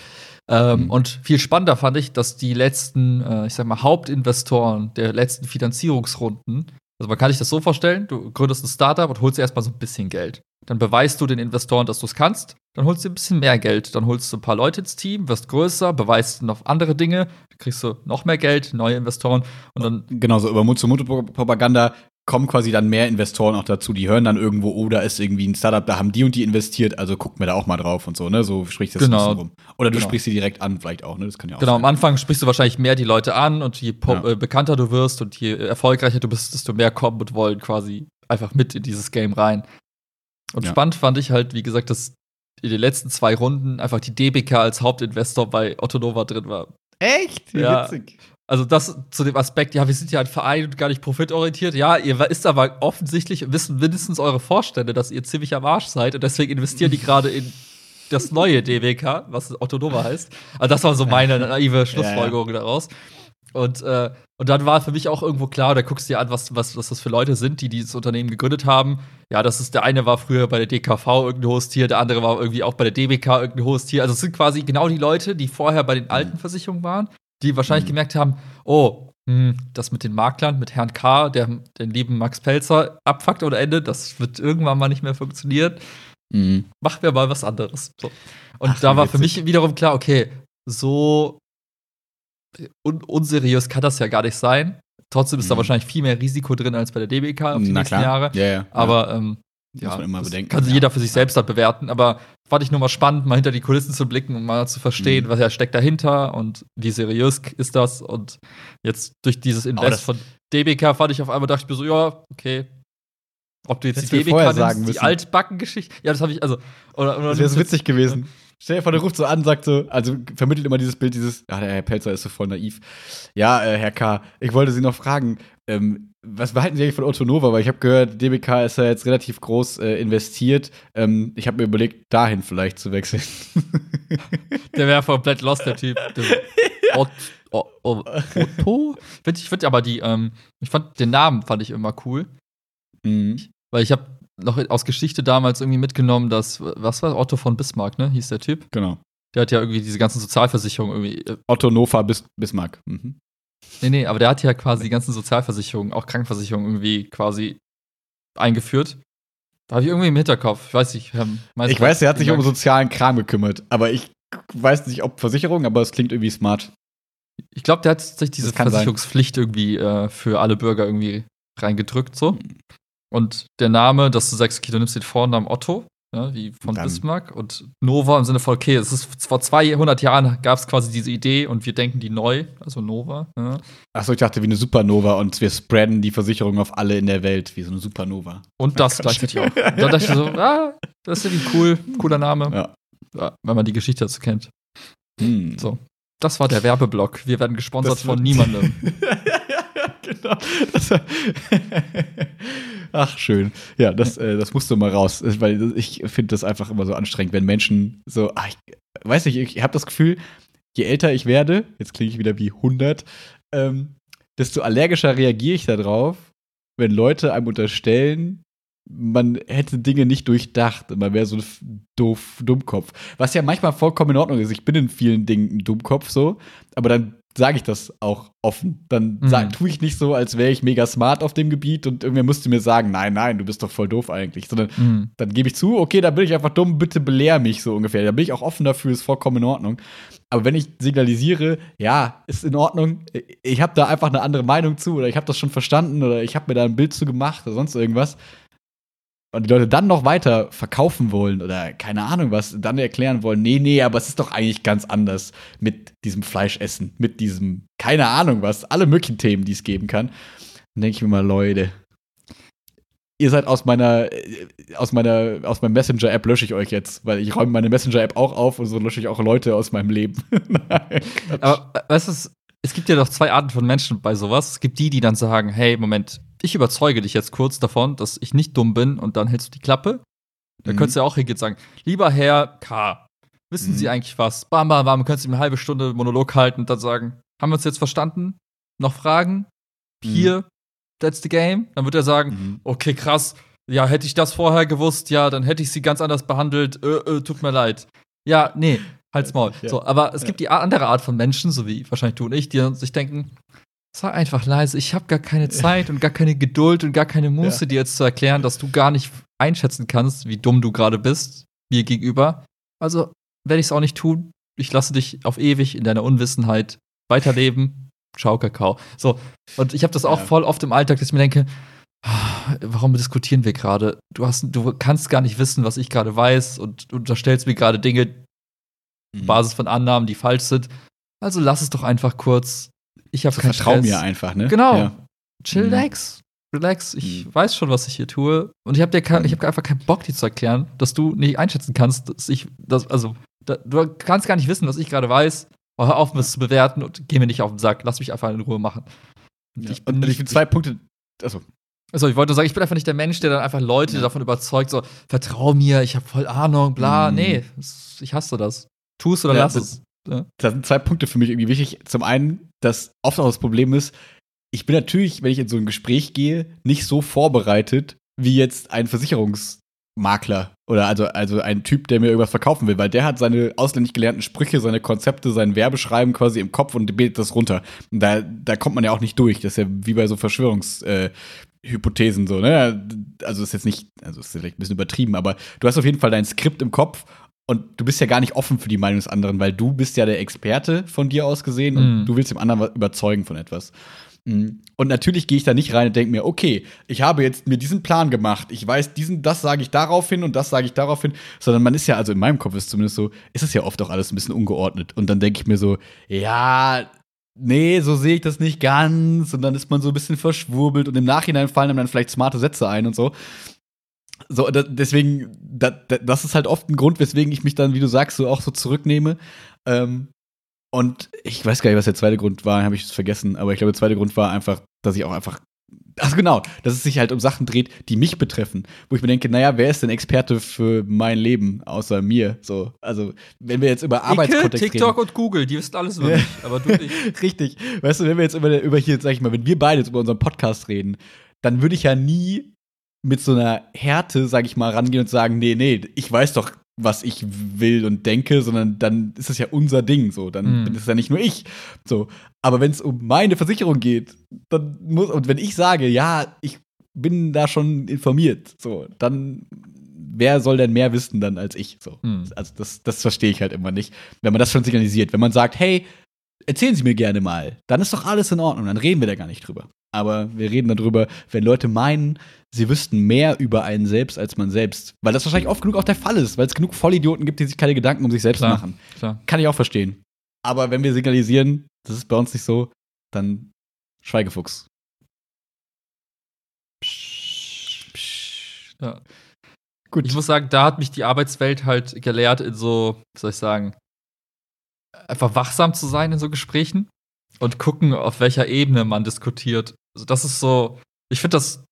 Ähm, mhm. Und viel spannender fand ich, dass die letzten, äh, ich sag mal, Hauptinvestoren der letzten Finanzierungsrunden Also man kann sich das so vorstellen, du gründest ein Startup und holst erstmal so ein bisschen Geld. Dann beweist du den Investoren, dass du es kannst, dann holst du ein bisschen mehr Geld, dann holst du ein paar Leute ins Team, wirst größer, beweist noch andere Dinge, kriegst du noch mehr Geld, neue Investoren und dann. Genauso, über Mund-zu-Mund-Propaganda kommen quasi dann mehr Investoren auch dazu, die hören dann irgendwo, oh, da ist irgendwie ein Startup, da haben die und die investiert, also gucken wir da auch mal drauf und so, ne? So sprichst du das genau. rum. Oder du genau. sprichst sie direkt an, vielleicht auch, ne? Das kann ja auch Genau, sein. am Anfang sprichst du wahrscheinlich mehr die Leute an und je Ja. äh, bekannter du wirst und je erfolgreicher du bist, desto mehr kommen und wollen quasi einfach mit in dieses Game rein. Und Ja. spannend fand ich halt, wie gesagt, dass in den letzten zwei Runden einfach die DBK als Hauptinvestor bei Otto Nova drin war. Echt? Wie Ja. witzig. Also das zu dem Aspekt, ja, wir sind ja ein Verein und gar nicht profitorientiert. Ja, ihr ist aber offensichtlich, wissen mindestens eure Vorstände, dass ihr ziemlich am Arsch seid und deswegen investieren die gerade in das neue DWK, was Otto Nova heißt. Also das war so meine naive Schlussfolgerung daraus. Und, äh, und dann war für mich auch irgendwo klar, da guckst du dir an, was, was, was das für Leute sind, die dieses Unternehmen gegründet haben. Ja, das ist der eine war früher bei der DKV irgendein hohes Tier, der andere war irgendwie auch bei der DBK irgendein hohes Tier. Also es sind quasi genau die Leute, die vorher bei den alten Versicherungen waren, die wahrscheinlich Mhm. gemerkt haben, oh, hm, das mit den Maklern, mit Herrn K., der den lieben Max Pelzer abfuckt ohne Ende, das wird irgendwann mal nicht mehr funktionieren. Mhm. Machen wir mal was anderes. So. Und Ach, da war für mich wiederum klar, okay, so un unseriös kann das ja gar nicht sein. Trotzdem ist da Mhm. wahrscheinlich viel mehr Risiko drin als bei der DBK auf die Na nächsten klar. Jahre. Ja, ja. Aber ähm, ja, das kann sich ja. jeder für sich selbst dann bewerten. Aber fand ich nur mal spannend, mal hinter die Kulissen zu blicken und mal zu verstehen, Mhm. was ja steckt dahinter und wie seriös ist das. Und jetzt durch dieses Invest das- von DBK fand ich auf einmal, dachte ich mir so, ja, okay. Ob du jetzt Hättest die DBK nimmst, die. Altbacken-Geschichte. Ja, das habe ich, also. Oder, oder Das wäre so witzig gewesen. Stell dir vor, der ruft so an, sagt so, also vermittelt immer dieses Bild, dieses, ah, der Herr Pelzer ist so voll naiv. Ja, äh, Herr K., ich wollte Sie noch fragen, ähm, was behalten Sie eigentlich von Otto Nova? Weil ich habe gehört, DBK ist ja jetzt relativ groß äh, investiert. Ähm, ich habe mir überlegt, dahin vielleicht zu wechseln. Der wäre komplett lost, der Typ. Der, Ot, o, o, Otto? Ich finde aber die, ähm, ich fand den Namen fand ich immer cool, mhm. weil ich habe noch aus Geschichte damals irgendwie mitgenommen, dass, was war Otto von Bismarck, ne? Hieß der Typ. Genau. Der hat ja irgendwie diese ganzen Sozialversicherungen irgendwie. Äh, Otto Nova bis Bismarck. Mhm. Nee, nee, aber der hat ja quasi die ganzen Sozialversicherungen, auch Krankenversicherungen irgendwie quasi eingeführt. Da habe ich irgendwie im Hinterkopf. Ich weiß nicht. Ähm, Ich weiß, er hat sich um sozialen Kram gekümmert, aber ich weiß nicht, ob Versicherung, aber es klingt irgendwie smart. Ich glaube, der hat sich diese kann sein. Versicherungspflicht irgendwie äh, für alle Bürger irgendwie reingedrückt, so. Und der Name, dass du sagst, okay, du nimmst den Vornamen Otto, ja, wie von Dann- Bismarck, und Nova im Sinne von, okay, es ist vor 200 Jahren gab es quasi diese Idee und wir denken die neu, also Nova. Ja. Achso, ich dachte wie eine Supernova und wir spreaden die Versicherung auf alle in der Welt, wie so eine Supernova. Und das gleichzeitig auch. Dann dachte ich so, ah, das ist irgendwie cool, cooler Name, Ja. ja, wenn man die Geschichte dazu kennt. Hm. So. Das war der Werbeblock. Wir werden gesponsert von niemandem. genau. Ach, schön. Ja, das, äh, das musst du mal raus. Weil ich finde das einfach immer so anstrengend, wenn Menschen so, ach, ich weiß nicht, ich habe das Gefühl, je älter ich werde, jetzt klinge ich wieder wie 100, ähm, desto allergischer reagiere ich darauf, wenn Leute einem unterstellen, man hätte Dinge nicht durchdacht, man wäre so ein doof Dummkopf. Was ja manchmal vollkommen in Ordnung ist. Ich bin in vielen Dingen ein Dummkopf so, aber dann sage ich das auch offen. Dann Mhm. tue ich nicht so, als wäre ich mega smart auf dem Gebiet und irgendwer müsste mir sagen, nein, nein, du bist doch voll doof eigentlich. Sondern Mhm. dann gebe ich zu, okay, da bin ich einfach dumm, bitte belehr mich so ungefähr. Da bin ich auch offen dafür, ist vollkommen in Ordnung. Aber wenn ich signalisiere, ja, ist in Ordnung, ich habe da einfach eine andere Meinung zu oder ich habe das schon verstanden oder ich habe mir da ein Bild zu gemacht oder sonst irgendwas und die Leute dann noch weiter verkaufen wollen oder keine Ahnung was, dann erklären wollen, nee, nee, aber es ist doch eigentlich ganz anders mit diesem Fleischessen, mit diesem, keine Ahnung was, alle möglichen Themen, die es geben kann, dann denke ich mir mal, Leute, ihr seid aus meiner, äh, aus meiner, aus meinem Messenger-App lösche ich euch jetzt, weil ich räume meine Messenger-App auch auf und so lösche ich auch Leute aus meinem Leben. Nein. Aber äh, weißt du, es gibt ja doch zwei Arten von Menschen bei sowas. Es gibt die, die dann sagen, hey, Moment, ich überzeuge dich jetzt kurz davon, dass ich nicht dumm bin und dann hältst du die Klappe. Da Mhm. könntest du ja auch hingehen und sagen, lieber Herr K., wissen Mhm. Sie eigentlich was? Bam, bam, bam, könntest du ihm eine halbe Stunde Monolog halten und dann sagen, haben wir uns jetzt verstanden? Noch Fragen? Mhm. Hier, that's the game. Dann wird er sagen, Mhm. okay, krass, ja, hätte ich das vorher gewusst, ja, dann hätte ich sie ganz anders behandelt, äh, äh, tut mir leid. Ja, nee, halt's Maul. Ja. So, aber es gibt die andere Art von Menschen, so wie wahrscheinlich du und ich, die sich denken, sei einfach leise. Ich habe gar keine Zeit und gar keine Geduld und gar keine Muße, ja. dir jetzt zu erklären, dass du gar nicht einschätzen kannst, wie dumm du gerade bist, mir gegenüber. Also werde ich es auch nicht tun. Ich lasse dich auf ewig in deiner Unwissenheit weiterleben. Ciao, Kakao. So, und ich habe das auch ja. voll oft im Alltag, dass ich mir denke, ah, warum diskutieren wir gerade? Du, du kannst gar nicht wissen, was ich gerade weiß und du unterstellst mir gerade Dinge, mhm. Basis von Annahmen, die falsch sind. Also lass es doch einfach kurz. Ich habe keinen Vertrau mir einfach, ne? Genau. Ja. Chillax. Mhm. Relax, ich mhm. weiß schon, was ich hier tue. Und ich habe dir ich hab einfach keinen Bock, dir zu erklären, dass du nicht einschätzen kannst, dass ich, das, also, da, du kannst gar nicht wissen, was ich gerade weiß. Hör auf, mich zu bewerten und geh mir nicht auf den Sack. Lass mich einfach in Ruhe machen. Ja. Ich bin, und ich bin zwei Punkte. Also, also ich wollte nur sagen, ich bin einfach nicht der Mensch, der dann einfach Leute ja. davon überzeugt, so, vertrau mir, ich habe voll Ahnung, bla. Mhm. Nee, ich hasse das. Tu es oder ja, lass es. Ja. Da sind zwei Punkte für mich irgendwie wichtig. Zum einen, dass oft auch das Problem ist, ich bin natürlich, wenn ich in so ein Gespräch gehe, nicht so vorbereitet wie jetzt ein Versicherungsmakler oder also, also ein Typ, der mir irgendwas verkaufen will, weil der hat seine ausländlich gelernten Sprüche, seine Konzepte, sein Werbeschreiben quasi im Kopf und betet das runter. Und da, da kommt man ja auch nicht durch. Das ist ja wie bei so Verschwörungshypothesen äh, so, ne? Also ist jetzt nicht, also ist vielleicht ein bisschen übertrieben, aber du hast auf jeden Fall dein Skript im Kopf und du bist ja gar nicht offen für die Meinung des anderen, weil du bist ja der Experte von dir aus gesehen und mm. du willst dem anderen überzeugen von etwas. Mhm. Und natürlich gehe ich da nicht rein und denke mir, okay, ich habe jetzt mir diesen Plan gemacht. Ich weiß, diesen, das sage ich darauf hin und das sage ich darauf hin. Sondern man ist ja, also in meinem Kopf ist zumindest so, ist es ja oft auch alles ein bisschen ungeordnet. Und dann denke ich mir so, ja, nee, so sehe ich das nicht ganz. Und dann ist man so ein bisschen verschwurbelt und im Nachhinein fallen einem dann vielleicht smarte Sätze ein und so. So, da, deswegen, da, das ist halt oft ein Grund, weswegen ich mich dann, wie du sagst, so auch so zurücknehme. Ähm, und ich weiß gar nicht, was der zweite Grund war, habe ich es vergessen, aber ich glaube, der zweite Grund war einfach, dass ich auch einfach. Ach genau, dass es sich halt um Sachen dreht, die mich betreffen. Wo ich mir denke, naja, wer ist denn Experte für mein Leben außer mir? So, also, wenn wir jetzt über Arbeitskontext reden. TikTok und Google, die wissen alles über mich, aber du nicht. Richtig. Weißt du, wenn wir jetzt über, über hier, sag ich mal, wenn wir beide jetzt über unseren Podcast reden, dann würde ich ja nie mit so einer Härte, sag ich mal, rangehen und sagen, nee, nee, ich weiß doch was ich will und denke, sondern dann ist es ja unser Ding, so, dann mhm. bin es ja nicht nur ich, so. Aber wenn es um meine Versicherung geht, dann muss, und wenn ich sage, ja, ich bin da schon informiert, so, dann wer soll denn mehr wissen dann als ich, so. Mhm. Also das, das verstehe ich halt immer nicht, wenn man das schon signalisiert. Wenn man sagt, hey, erzählen Sie mir gerne mal, dann ist doch alles in Ordnung, dann reden wir da gar nicht drüber. Aber wir reden darüber, wenn Leute meinen, sie wüssten mehr über einen selbst als man selbst. Weil das wahrscheinlich oft genug auch der Fall ist, weil es genug Vollidioten gibt, die sich keine Gedanken um sich selbst klar, machen. Klar. Kann ich auch verstehen. Aber wenn wir signalisieren, das ist bei uns nicht so, dann Schweigefuchs. Psch, psch. Ja. Gut. Ich muss sagen, da hat mich die Arbeitswelt halt gelehrt, in so, wie soll ich sagen, einfach wachsam zu sein in so Gesprächen und gucken, auf welcher Ebene man diskutiert. Also das ist so, ich finde das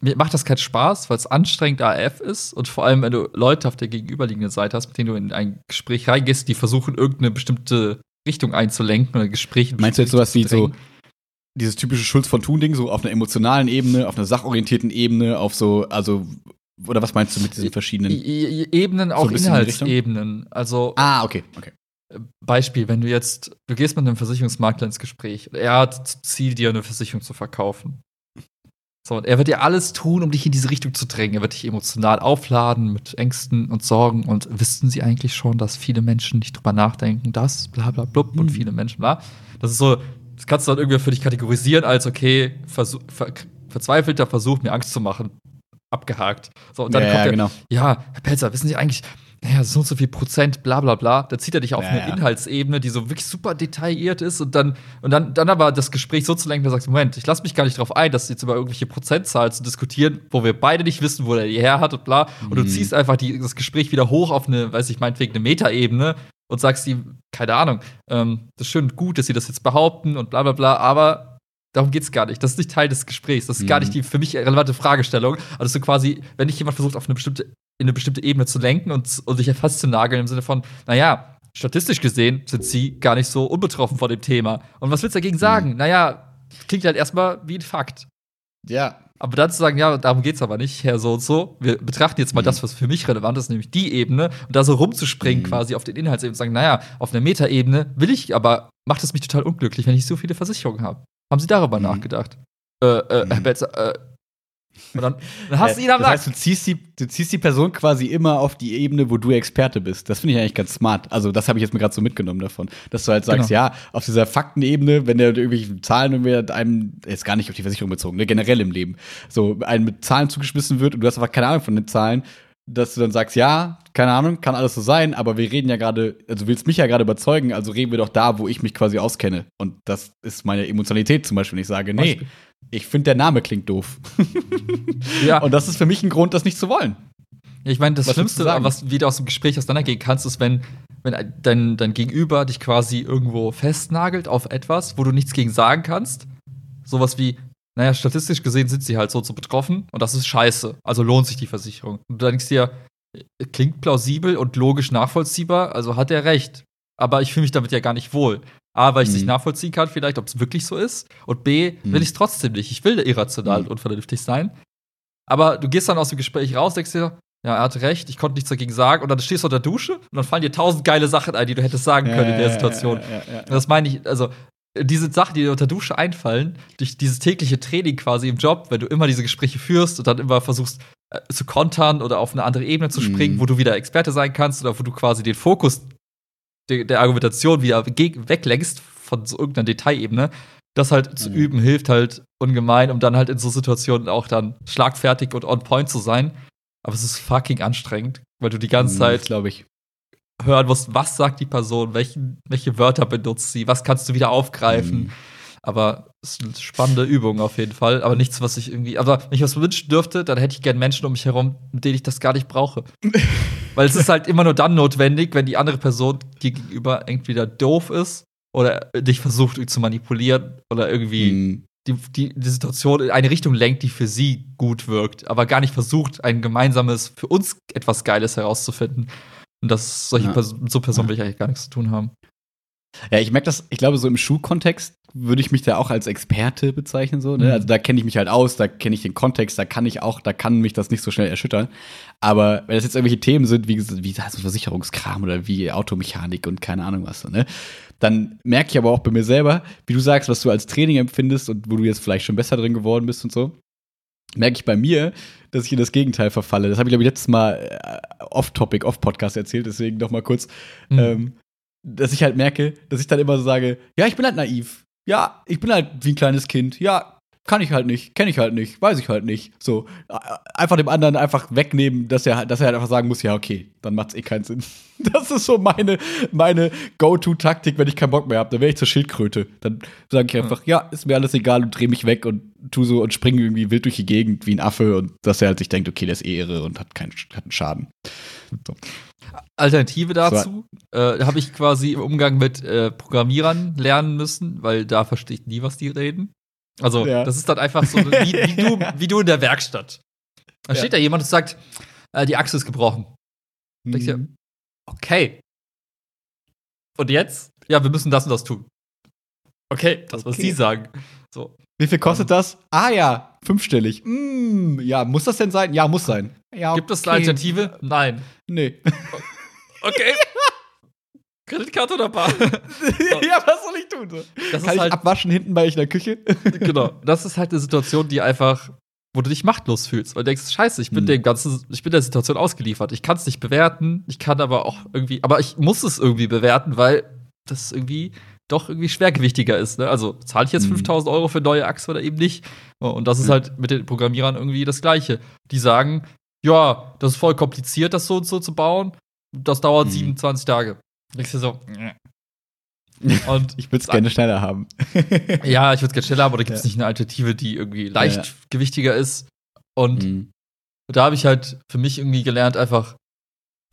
mir macht das keinen Spaß, weil es anstrengend AF ist und vor allem, wenn du Leute auf der gegenüberliegenden Seite hast, mit denen du in ein Gespräch reingehst, die versuchen, irgendeine bestimmte Richtung einzulenken oder Gespräche. Meinst du jetzt sowas wie so dieses typische Schulz von Thun-Ding, so auf einer emotionalen Ebene, auf einer sachorientierten Ebene, auf so, also, oder was meinst du mit diesen verschiedenen Ebenen, auch so Inhaltsebenen? Also. Ah, okay, okay. Beispiel, wenn du jetzt, du gehst mit einem Versicherungsmakler ins Gespräch und er hat Ziel, dir eine Versicherung zu verkaufen. So, und er wird dir alles tun, um dich in diese Richtung zu drängen. Er wird dich emotional aufladen mit Ängsten und Sorgen. Und wissen Sie eigentlich schon, dass viele Menschen nicht drüber nachdenken, das, bla bla blub, mhm. und viele Menschen, bla. Das ist so, das kannst du dann irgendwie für dich kategorisieren als, okay, versuch, ver, verzweifelter Versuch, mir Angst zu machen. Abgehakt. So, und dann ja, kommt ja, der, genau. ja, Herr Pelzer, wissen Sie eigentlich, naja, so und so viel Prozent, bla bla bla. Da zieht er dich auf ja, eine. Inhaltsebene, die so wirklich super detailliert ist und dann, und dann, dann aber das Gespräch so zu lenken, dass du sagst, Moment, ich lasse mich gar nicht darauf ein, dass jetzt über irgendwelche Prozentzahlen zu diskutieren, wo wir beide nicht wissen, wo der die her hat und bla. Mhm. Und du mhm. ziehst einfach die, das Gespräch wieder hoch auf eine, weiß ich, meinetwegen eine Metaebene und sagst ihm, keine Ahnung, ähm, das ist schön gut, dass sie das jetzt behaupten und bla bla bla, aber Darum geht's gar nicht. Das ist nicht Teil des Gesprächs. Das ist mhm. gar nicht die für mich relevante Fragestellung. Also so quasi, wenn dich jemand versucht, auf eine bestimmte in eine bestimmte Ebene zu lenken und, und sich fast zu nageln im Sinne von, naja, statistisch gesehen sind sie gar nicht so unbetroffen vor dem Thema. Und was willst du dagegen sagen? Mhm. Naja, klingt halt erstmal wie ein Fakt. Ja. Aber dann zu sagen, ja, darum geht's aber nicht, Herr so und so. Wir betrachten jetzt mal mhm. das, was für mich relevant ist, nämlich die Ebene. Und da so rumzuspringen mhm. quasi auf den Inhaltsebene und sagen, naja, auf einer Metaebene will ich, aber macht es mich total unglücklich, wenn ich so viele Versicherungen habe. Haben Sie darüber mhm. nachgedacht? Äh, äh, mhm. Herr Betzer, äh, und dann, dann hast du ihn am Das heißt, du ziehst, die, du ziehst die Person quasi immer auf die Ebene, wo du Experte bist. Das finde ich eigentlich ganz smart. Also, das habe ich jetzt mir gerade so mitgenommen davon. Dass du halt sagst, genau. ja, auf dieser Faktenebene, wenn der irgendwelche Zahlen irgendwie einem, jetzt gar nicht auf die Versicherung bezogen, ne, generell im Leben, so einem mit Zahlen zugeschmissen wird und du hast einfach keine Ahnung von den Zahlen, dass du dann sagst, ja, keine Ahnung, kann alles so sein, aber wir reden ja gerade, also du willst mich ja gerade überzeugen, also reden wir doch da, wo ich mich quasi auskenne. Und das ist meine Emotionalität zum Beispiel. wenn Ich sage, nee, ich finde, der Name klingt doof. ja. Und das ist für mich ein Grund, das nicht zu wollen. Ich meine, das was Schlimmste, was wieder aus dem Gespräch auseinandergehen kannst, ist, wenn, wenn dein, dein Gegenüber dich quasi irgendwo festnagelt auf etwas, wo du nichts gegen sagen kannst. Sowas wie, naja, statistisch gesehen sind sie halt so, so betroffen und das ist scheiße. Also lohnt sich die Versicherung. Und du denkst dir, klingt plausibel und logisch nachvollziehbar, also hat er recht. Aber ich fühle mich damit ja gar nicht wohl. A, weil ich es mhm. nicht nachvollziehen kann, vielleicht, ob es wirklich so ist. Und B, mhm. will ich es trotzdem nicht. Ich will irrational mhm. und unvernünftig sein. Aber du gehst dann aus dem Gespräch raus, denkst dir, ja, er hatte recht, ich konnte nichts dagegen sagen. Und dann stehst du unter der Dusche und dann fallen dir tausend geile Sachen ein, die du hättest sagen können ja, in der Situation. Ja, ja, das meine ich, also diese Sachen, die dir unter der Dusche einfallen, durch dieses tägliche Training quasi im Job, wenn du immer diese Gespräche führst und dann immer versuchst äh, zu kontern oder auf eine andere Ebene zu springen, mhm. wo du wieder Experte sein kannst oder wo du quasi den Fokus der, der Argumentation wieder weglenkst von so irgendeiner Detailebene, das halt zu mhm. üben hilft halt ungemein, um dann halt in so Situationen auch dann schlagfertig und on point zu sein. Aber es ist fucking anstrengend, weil du die ganze mhm, Zeit, glaube ich, hören musst, was sagt die Person, welchen, welche Wörter benutzt sie, was kannst du wieder aufgreifen. Mhm. Aber ist eine spannende Übung auf jeden Fall. Aber nichts, was ich irgendwie. Aber wenn ich was wünschen dürfte, dann hätte ich gern Menschen um mich herum, mit denen ich das gar nicht brauche. Weil es ist halt immer nur dann notwendig, wenn die andere Person gegenüber entweder doof ist oder dich versucht zu manipulieren oder irgendwie mhm. die, die, die Situation in eine Richtung lenkt, die für sie gut wirkt, aber gar nicht versucht, ein gemeinsames, für uns etwas Geiles herauszufinden. Und das solche ja. Person, so Personen will ich eigentlich gar nichts zu tun haben. Ja, ich merke das, ich glaube, so im Schuhkontext würde ich mich da auch als Experte bezeichnen, so, ne? Mhm. Also da kenne ich mich halt aus, da kenne ich den Kontext, da kann ich auch, da kann mich das nicht so schnell erschüttern. Aber wenn das jetzt irgendwelche Themen sind, wie, wie so Versicherungskram oder wie Automechanik und keine Ahnung was, so, ne? Dann merke ich aber auch bei mir selber, wie du sagst, was du als Training empfindest und wo du jetzt vielleicht schon besser drin geworden bist und so merke ich bei mir, dass ich in das Gegenteil verfalle. Das habe ich, glaube ich, letztes Mal äh, off-Topic, off-Podcast erzählt, deswegen noch mal kurz. Mhm. Ähm, dass ich halt merke, dass ich dann immer so sage, ja, ich bin halt naiv. Ja, ich bin halt wie ein kleines Kind. Ja, kann ich halt nicht, kenne ich halt nicht, weiß ich halt nicht. So, einfach dem anderen einfach wegnehmen, dass er, dass er halt einfach sagen muss, ja, okay, dann macht's eh keinen Sinn. Das ist so meine, meine Go-To-Taktik, wenn ich keinen Bock mehr habe. Dann wäre ich zur Schildkröte. Dann sage ich einfach, ja, ist mir alles egal und drehe mich weg und tu so und springe irgendwie wild durch die Gegend wie ein Affe und dass er halt sich denkt, okay, der ist eh irre und hat keinen, hat einen Schaden. So. Alternative dazu so. äh, habe ich quasi im Umgang mit äh, Programmierern lernen müssen, weil da verstehe ich nie, was die reden. Also, ja. das ist dann einfach so, wie, wie, du, wie du in der Werkstatt. Da ja. steht da jemand und sagt, äh, die Achse ist gebrochen. Mhm. Denkst dir, okay. Und jetzt? Ja, wir müssen das und das tun. Okay, das, was okay. Sie sagen. So. Wie viel kostet um, das? Ah ja, fünfstellig. Mm, ja, muss das denn sein? Ja, muss sein. Ja, Gibt es eine Alternative? Nein. Nee. Okay. Kreditkarte oder Bar? ja, was soll ich tun? So? Das Kann ich halt, abwaschen hinten bei euch in der Küche? genau. Das ist halt eine Situation, die einfach, wo du dich machtlos fühlst, weil du denkst, scheiße, ich bin hm. dem ganzen, ich bin der Situation ausgeliefert. Ich kann es nicht bewerten, ich kann aber auch irgendwie, aber ich muss es irgendwie bewerten, weil das irgendwie doch irgendwie schwergewichtiger ist. Ne? Also zahle ich jetzt 5000 hm. Euro für neue Achse oder eben nicht? Und das ist halt mit den Programmierern irgendwie das Gleiche. Die sagen, ja, das ist voll kompliziert, das so und so zu bauen. Das dauert hm. 27 Tage. Ich so, und ich würde es gerne schneller haben. ja, ich würde es gerne schneller haben, oder gibt es ja. nicht eine Alternative, die irgendwie leichtgewichtiger ist? Und mhm. da habe ich halt für mich irgendwie gelernt, einfach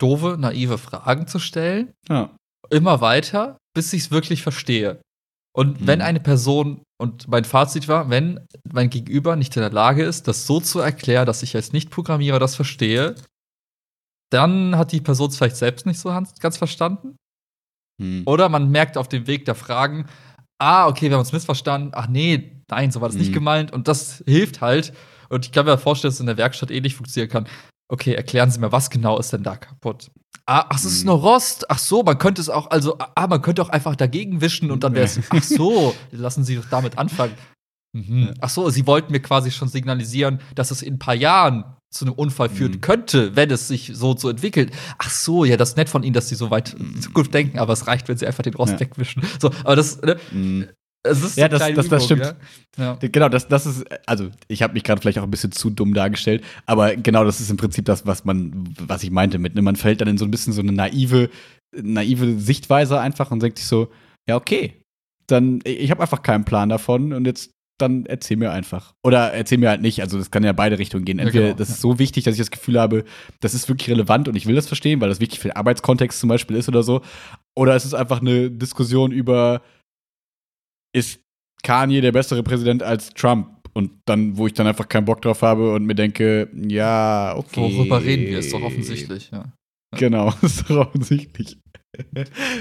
doofe, naive Fragen zu stellen. Ja. Immer weiter, bis ich es wirklich verstehe. Und mhm. wenn eine Person, und mein Fazit war, wenn mein Gegenüber nicht in der Lage ist, das so zu erklären, dass ich als Nicht-Programmierer das verstehe, dann hat die Person es vielleicht selbst nicht so ganz verstanden. Hm. Oder man merkt auf dem Weg der Fragen, ah, okay, wir haben uns missverstanden. Ach nee, nein, so war das hm. nicht gemeint. Und das hilft halt. Und ich kann mir vorstellen, dass es in der Werkstatt ähnlich funktionieren kann. Okay, erklären Sie mir, was genau ist denn da kaputt? Ah, ach, es ist hm. nur Rost. Ach so, man könnte es auch, also, ah, man könnte auch einfach dagegen wischen und dann wäre es, ach so, lassen Sie doch damit anfangen. Mhm. Ach so, sie wollten mir quasi schon signalisieren, dass es in ein paar Jahren zu einem Unfall führen mhm. könnte, wenn es sich so so entwickelt. Ach so, ja, das ist nett von ihnen, dass sie so weit in Zukunft denken, aber es reicht, wenn sie einfach den Rost ja. wegwischen. So, aber das, ne, mhm. Es ist ja, das, das, das stimmt. Ja? Ja. Genau, das, das ist, also ich habe mich gerade vielleicht auch ein bisschen zu dumm dargestellt, aber genau, das ist im Prinzip das, was man, was ich meinte mit, ne, man fällt dann in so ein bisschen so eine naive, naive Sichtweise einfach und denkt sich so, ja, okay, dann, ich habe einfach keinen Plan davon und jetzt dann erzähl mir einfach. Oder erzähl mir halt nicht. Also, das kann ja beide Richtungen gehen. Entweder ja, genau. das ist so wichtig, dass ich das Gefühl habe, das ist wirklich relevant und ich will das verstehen, weil das wichtig für den Arbeitskontext zum Beispiel ist oder so. Oder es ist einfach eine Diskussion über, ist Kanye der bessere Präsident als Trump? Und dann, wo ich dann einfach keinen Bock drauf habe und mir denke, ja, okay. Worüber reden wir? Ist doch offensichtlich, ja. Genau, ist doch offensichtlich.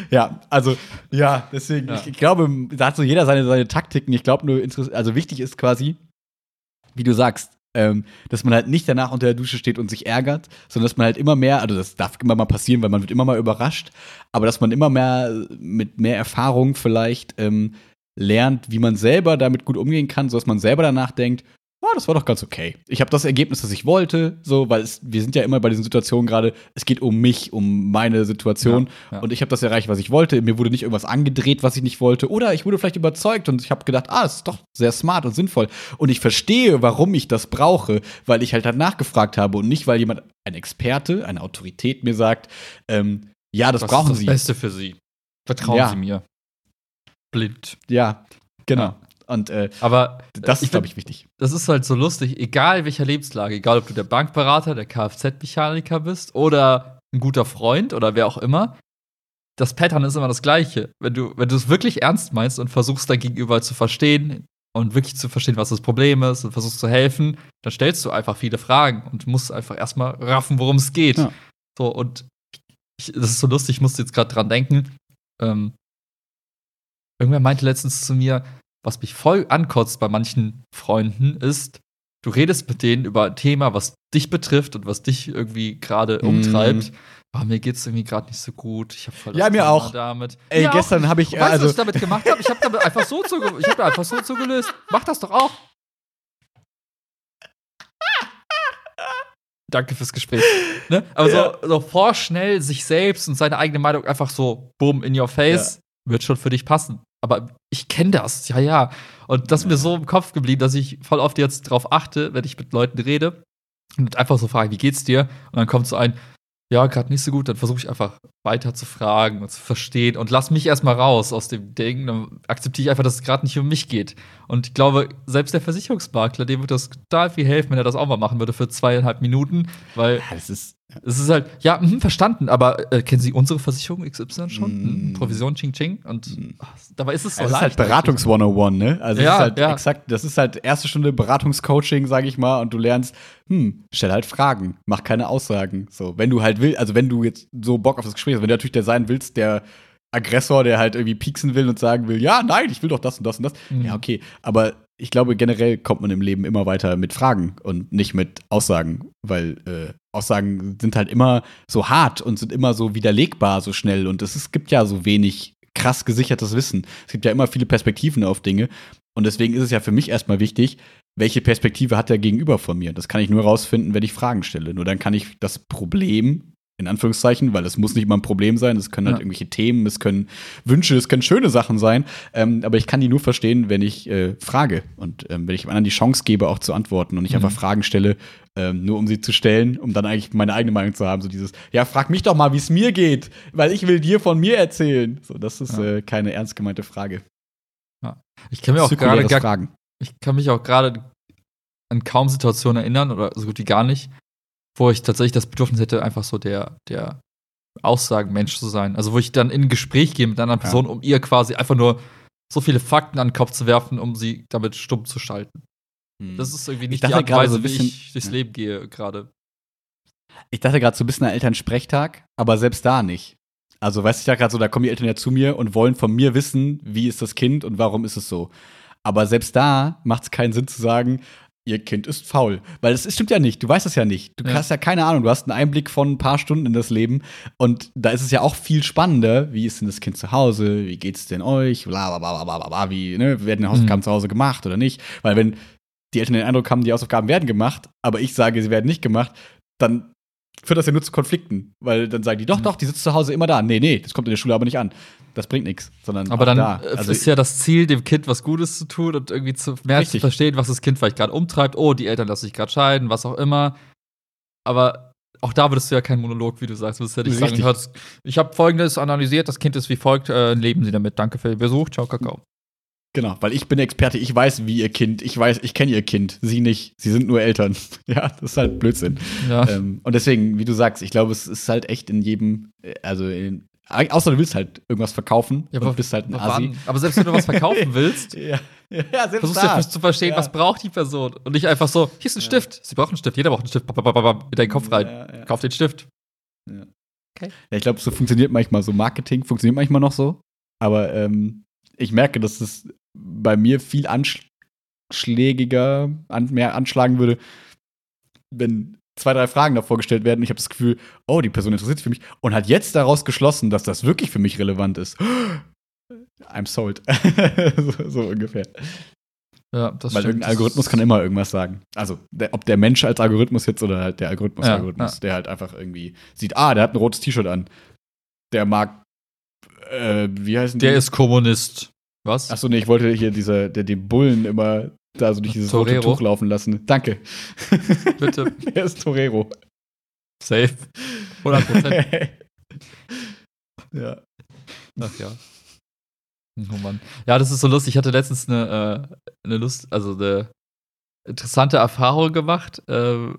ja, also, ja, deswegen, ja. Ich, glaube, da hat so jeder seine, seine Taktiken. Ich glaube nur, also wichtig ist quasi, wie du sagst, ähm, dass man halt nicht danach unter der Dusche steht und sich ärgert, sondern dass man halt immer mehr, also das darf immer mal passieren, weil man wird immer mal überrascht, aber dass man immer mehr mit mehr Erfahrung vielleicht ähm, lernt, wie man selber damit gut umgehen kann, sodass man selber danach denkt, ah, das war doch ganz okay. Ich habe das Ergebnis, das ich wollte, so, weil es, wir sind ja immer bei diesen Situationen gerade, es geht um mich, um meine Situation ja, ja. und ich habe das erreicht, was ich wollte. Mir wurde nicht irgendwas angedreht, was ich nicht wollte oder ich wurde vielleicht überzeugt und ich habe gedacht, ah, das ist doch sehr smart und sinnvoll und ich verstehe, warum ich das brauche, weil ich halt halt nachgefragt habe und nicht, weil jemand, ein Experte, eine Autorität mir sagt, ähm, ja, das was brauchen Sie. Das ist das Beste für Sie. Vertrauen ja. Sie mir. Blind. Ja, genau. Und äh, aber das ist, glaube ich, wichtig. Das ist halt so lustig, egal in welcher Lebenslage, egal ob du der Bankberater, der Kfz-Mechaniker bist oder ein guter Freund oder wer auch immer. Das Pattern ist immer das gleiche. Wenn du, wenn du es wirklich ernst meinst und versuchst dein Gegenüber zu verstehen und wirklich zu verstehen, was das Problem ist und versuchst zu helfen, dann stellst du einfach viele Fragen und musst einfach erstmal raffen, worum es geht. Ja. So, und ich, das ist so lustig, ich musste jetzt gerade dran denken. Ähm, irgendwer meinte letztens zu mir, was mich voll ankotzt bei manchen Freunden, ist, du redest mit denen über ein Thema, was dich betrifft und was dich irgendwie gerade mm. umtreibt. Oh, mir geht's irgendwie gerade nicht so gut. Ich habe voll Ja, mir auch. Damit. Ey, mir gestern habe ich weißt also du, was ich damit gemacht habe? Ich habe damit einfach so zu ich habe da einfach so zu gelöst. Mach das doch auch. Danke fürs Gespräch. Ne? Aber ja. so, so vorschnell sich selbst und seine eigene Meinung einfach so boom in your face ja. wird schon für dich passen aber ich kenne das, ja, ja. Und das ist mir so im Kopf geblieben, dass ich voll oft jetzt drauf achte, wenn ich mit Leuten rede und einfach so frage, wie geht's dir? Und dann kommt so ein, ja, gerade nicht so gut, dann versuche ich einfach weiter zu fragen und zu verstehen und lass mich erstmal raus aus dem Ding. Dann akzeptiere ich einfach, dass es gerade nicht um mich geht. Und ich glaube, selbst der Versicherungsmakler, dem würde das total viel helfen, wenn er das auch mal machen würde für zweieinhalb Minuten, weil ja, das ist es ist halt, ja, mh, verstanden, aber äh, kennen Sie unsere Versicherung XY schon? Mm. Provision Ching Ching? Und mm. ach, dabei ist es so. Das ist halt Beratungs 101, ne? Also, ja, ist halt ja. exakt, das ist halt erste Stunde Beratungscoaching, sag ich mal, und du lernst, hm, stell halt Fragen, mach keine Aussagen. So, wenn du halt willst, also wenn du jetzt so Bock auf das Gespräch hast, wenn du natürlich der sein willst, der Aggressor, der halt irgendwie pieksen will und sagen will, ja, nein, ich will doch das und das und das. Mhm. Ja, okay. Aber ich glaube, generell kommt man im Leben immer weiter mit Fragen und nicht mit Aussagen, weil äh, Aussagen sind halt immer so hart und sind immer so widerlegbar so schnell und es, es gibt ja so wenig krass gesichertes Wissen. Es gibt ja immer viele Perspektiven auf Dinge und deswegen ist es ja für mich erstmal wichtig, welche Perspektive hat der Gegenüber von mir? Das kann ich nur rausfinden, wenn ich Fragen stelle. Nur dann kann ich das Problem in Anführungszeichen, weil es muss nicht immer ein Problem sein. Es können halt ja. irgendwelche Themen, es können Wünsche, es können schöne Sachen sein. Ähm, aber ich kann die nur verstehen, wenn ich äh, frage und ähm, wenn ich dem anderen die Chance gebe, auch zu antworten und nicht mhm. einfach Fragen stelle, ähm, nur um sie zu stellen, um dann eigentlich meine eigene Meinung zu haben. So dieses, ja, frag mich doch mal, wie es mir geht, weil ich will dir von mir erzählen. So, das ist ja. äh, keine ernst gemeinte Frage. Ja. Ich kann mir auch gerade gar, ich kann mich auch gerade an kaum Situationen erinnern oder so gut wie gar nicht, wo ich tatsächlich das Bedürfnis hätte, einfach so der, der Aussagenmensch zu sein. Also wo ich dann in ein Gespräch gehe mit einer anderen Person, ja. um ihr quasi einfach nur so viele Fakten an den Kopf zu werfen, um sie damit stumm zu schalten. Hm. Das ist irgendwie nicht die Art und Weise, so bisschen, wie ich durchs ja. Leben gehe gerade. Ich dachte gerade so ein bisschen an Elternsprechtag, aber selbst da nicht. Also, weißt du, ich dachte gerade so, da kommen die Eltern ja zu mir und wollen von mir wissen, wie ist das Kind und warum ist es so. Aber selbst da macht es keinen Sinn zu sagen, ihr Kind ist faul. Weil das stimmt ja nicht. Du weißt es ja nicht. Du ja. hast ja keine Ahnung. Du hast einen Einblick von ein paar Stunden in das Leben. Und da ist es ja auch viel spannender. Wie ist denn das Kind zu Hause? Wie geht's denn euch? Bla, bla, bla, bla, bla, Wie, ne? Werden die Hausaufgaben mhm. zu Hause gemacht oder nicht? Weil wenn die Eltern den Eindruck haben, die Hausaufgaben werden gemacht, aber ich sage, sie werden nicht gemacht, dann führt das ja nur zu Konflikten. Weil dann sagen die, doch, mhm. doch, die sitzt zu Hause immer da. Nee, nee, das kommt in der Schule aber nicht an. Das bringt nichts, sondern Aber dann da. Also ist ja das Ziel, dem Kind was Gutes zu tun und irgendwie zu mehr richtig. zu verstehen, was das Kind vielleicht gerade umtreibt. Oh, die Eltern lassen sich gerade scheiden, was auch immer. Aber auch da würdest du ja keinen Monolog, wie du sagst. Würdest ja nicht richtig. sagen, ich habe folgendes analysiert, das Kind ist wie folgt, äh, leben Sie damit. Danke für den Besuch, ciao, Kakao. Genau, weil ich bin Experte, ich weiß, wie ihr Kind, ich weiß, ich kenne ihr Kind, sie nicht, sie sind nur Eltern. ja, das ist halt Blödsinn. Ja. Ähm, und deswegen, wie du sagst, ich glaube, es ist halt echt in jedem, äh, also in, außer du willst halt irgendwas verkaufen ja, aber, bist halt ein Asi. Aber selbst wenn du was verkaufen willst, ja. Ja, versuchst du zu verstehen, ja. was braucht die Person und nicht einfach so, hier ist ein Stift, sie braucht einen Stift, jeder braucht einen Stift, in deinen Kopf rein, kauf den Stift. Okay. Ja, ich glaube, so funktioniert manchmal so Marketing, funktioniert manchmal noch so, aber ähm, ich merke, dass es bei mir viel anschlägiger, an, mehr anschlagen würde, wenn zwei, drei Fragen davor gestellt werden. Ich habe das Gefühl, oh, die Person interessiert sich für mich und hat jetzt daraus geschlossen, dass das wirklich für mich relevant ist. I'm sold. so, so, ungefähr. Ja, das Weil stimmt. irgendein Algorithmus kann immer irgendwas sagen. Also, der, ob der Mensch als Algorithmus jetzt oder halt der Algorithmus, ja, Algorithmus, ja. der halt einfach irgendwie sieht, ah, der hat ein rotes T-Shirt an. Der mag, äh, wie heißen die? Der ist Kommunist. Was? Achso, nee, ich wollte hier diese, der, den Bullen immer da so durch dieses Torero. rote Tuch laufen lassen. Danke. Bitte. Wer ist Torero? Safe. 100%. ja. Ach ja. Oh Mann. Ja, das ist so lustig. Ich hatte letztens eine, äh, eine Lust, also eine interessante Erfahrung gemacht, äh,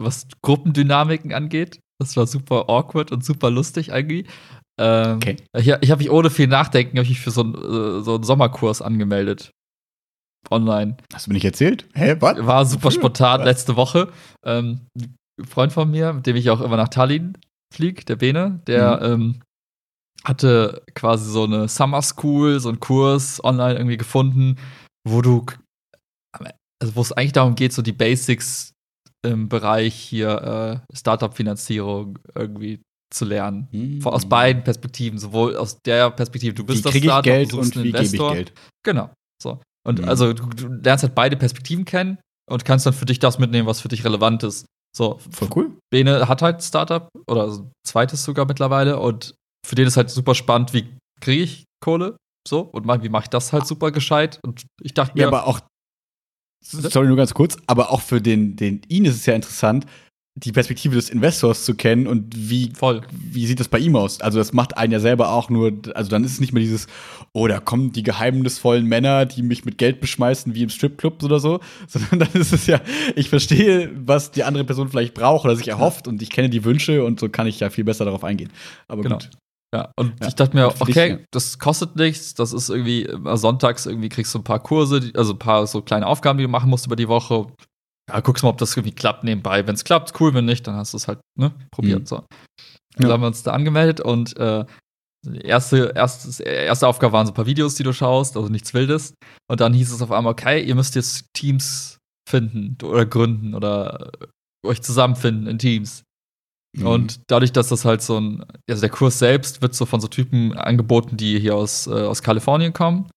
was Gruppendynamiken angeht. Das war super awkward und super lustig irgendwie. Ähm, okay. Ich, ich habe mich ohne viel Nachdenken ich mich für so, ein, äh, so einen Sommerkurs angemeldet. Online. Hast du mir nicht erzählt? Hä, was? War super spontan was? letzte Woche. Ähm, ein Freund von mir, mit dem ich auch immer nach Tallinn fliege, der Bene, der mhm. ähm, hatte quasi so eine Summer School, so einen Kurs online irgendwie gefunden, wo du, also wo es eigentlich darum geht, so die Basics im Bereich hier äh, Startup-Finanzierung irgendwie zu lernen. Mhm. Aus beiden Perspektiven, sowohl aus der Perspektive, du bist wie das Startup, Geld du und wie Investor. Ich Geld. Genau. So. Und mhm. also du, du, lernst halt beide Perspektiven kennen und kannst dann für dich das mitnehmen, was für dich relevant ist. So, voll cool. Bene hat halt Startup oder zweites sogar mittlerweile und für den ist halt super spannend, wie kriege ich Kohle? So, und wie mache ich das halt super gescheit? Und ich dachte mir. Ja, aber auch, sorry, nur ganz kurz, aber auch für den, den ihn ist es ja interessant, die Perspektive des Investors zu kennen und wie, Voll. wie sieht das bei ihm aus? Also, das macht einen ja selber auch nur, also dann ist es nicht mehr dieses, oh, da kommen die geheimnisvollen Männer, die mich mit Geld beschmeißen, wie im Stripclub oder so, sondern dann ist es ja, ich verstehe, was die andere Person vielleicht braucht oder sich erhofft und ich kenne die Wünsche und so kann ich ja viel besser darauf eingehen. Aber genau. gut. Ja, und ja. ich dachte mir, okay, das kostet nichts, das ist irgendwie, sonntags irgendwie kriegst du ein paar Kurse, also ein paar so kleine Aufgaben, die du machen musst über die Woche, ja, guckst mal, ob das irgendwie klappt nebenbei. Wenn es klappt, cool, wenn nicht, dann hast du es halt ne, probiert. Mhm. So. Dann ja. haben wir uns da angemeldet und äh, die erste, erste, erste Aufgabe waren so ein paar Videos, die du schaust, also nichts Wildes. Und dann hieß es auf einmal, okay, ihr müsst jetzt Teams finden oder gründen oder euch zusammenfinden in Teams. Mhm. Und dadurch, dass das halt so ein, also der Kurs selbst wird so von so Typen angeboten, die hier aus, äh, aus Kalifornien kommen,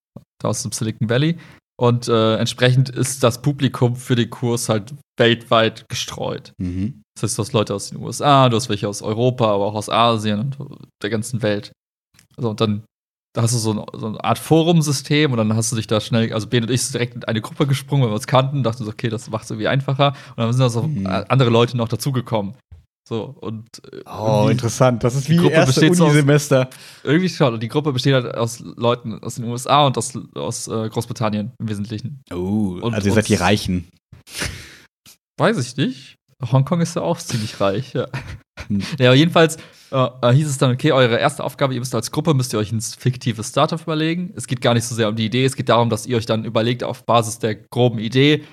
da aus dem Silicon Valley. Und äh, entsprechend ist das Publikum für den Kurs halt weltweit gestreut. Mhm. Das heißt, du hast Leute aus den USA, du hast welche aus Europa, aber auch aus Asien und der ganzen Welt. Also, und dann da hast du so, ein, so eine Art Forumsystem und dann hast du dich da schnell, also Ben und ich sind direkt in eine Gruppe gesprungen, weil wir uns kannten, dachten so, okay, das macht es irgendwie einfacher. Und dann sind da so mhm. andere Leute noch dazugekommen. So, und äh, oh, interessant. Das ist wie Gruppe erste Unisemester. irgendwie schon. Und die Gruppe besteht halt aus Leuten aus den USA und aus, aus äh, Großbritannien im Wesentlichen. Oh, und, also ihr seid die Reichen. Weiß ich nicht. Hongkong ist ja auch ziemlich reich, ja. Hm. Ja, jedenfalls äh, äh, hieß es dann, okay, eure erste Aufgabe, ihr müsst als Gruppe, müsst ihr euch ein fiktives Startup überlegen. Es geht gar nicht so sehr um die Idee, es geht darum, dass ihr euch dann überlegt, auf Basis der groben Idee,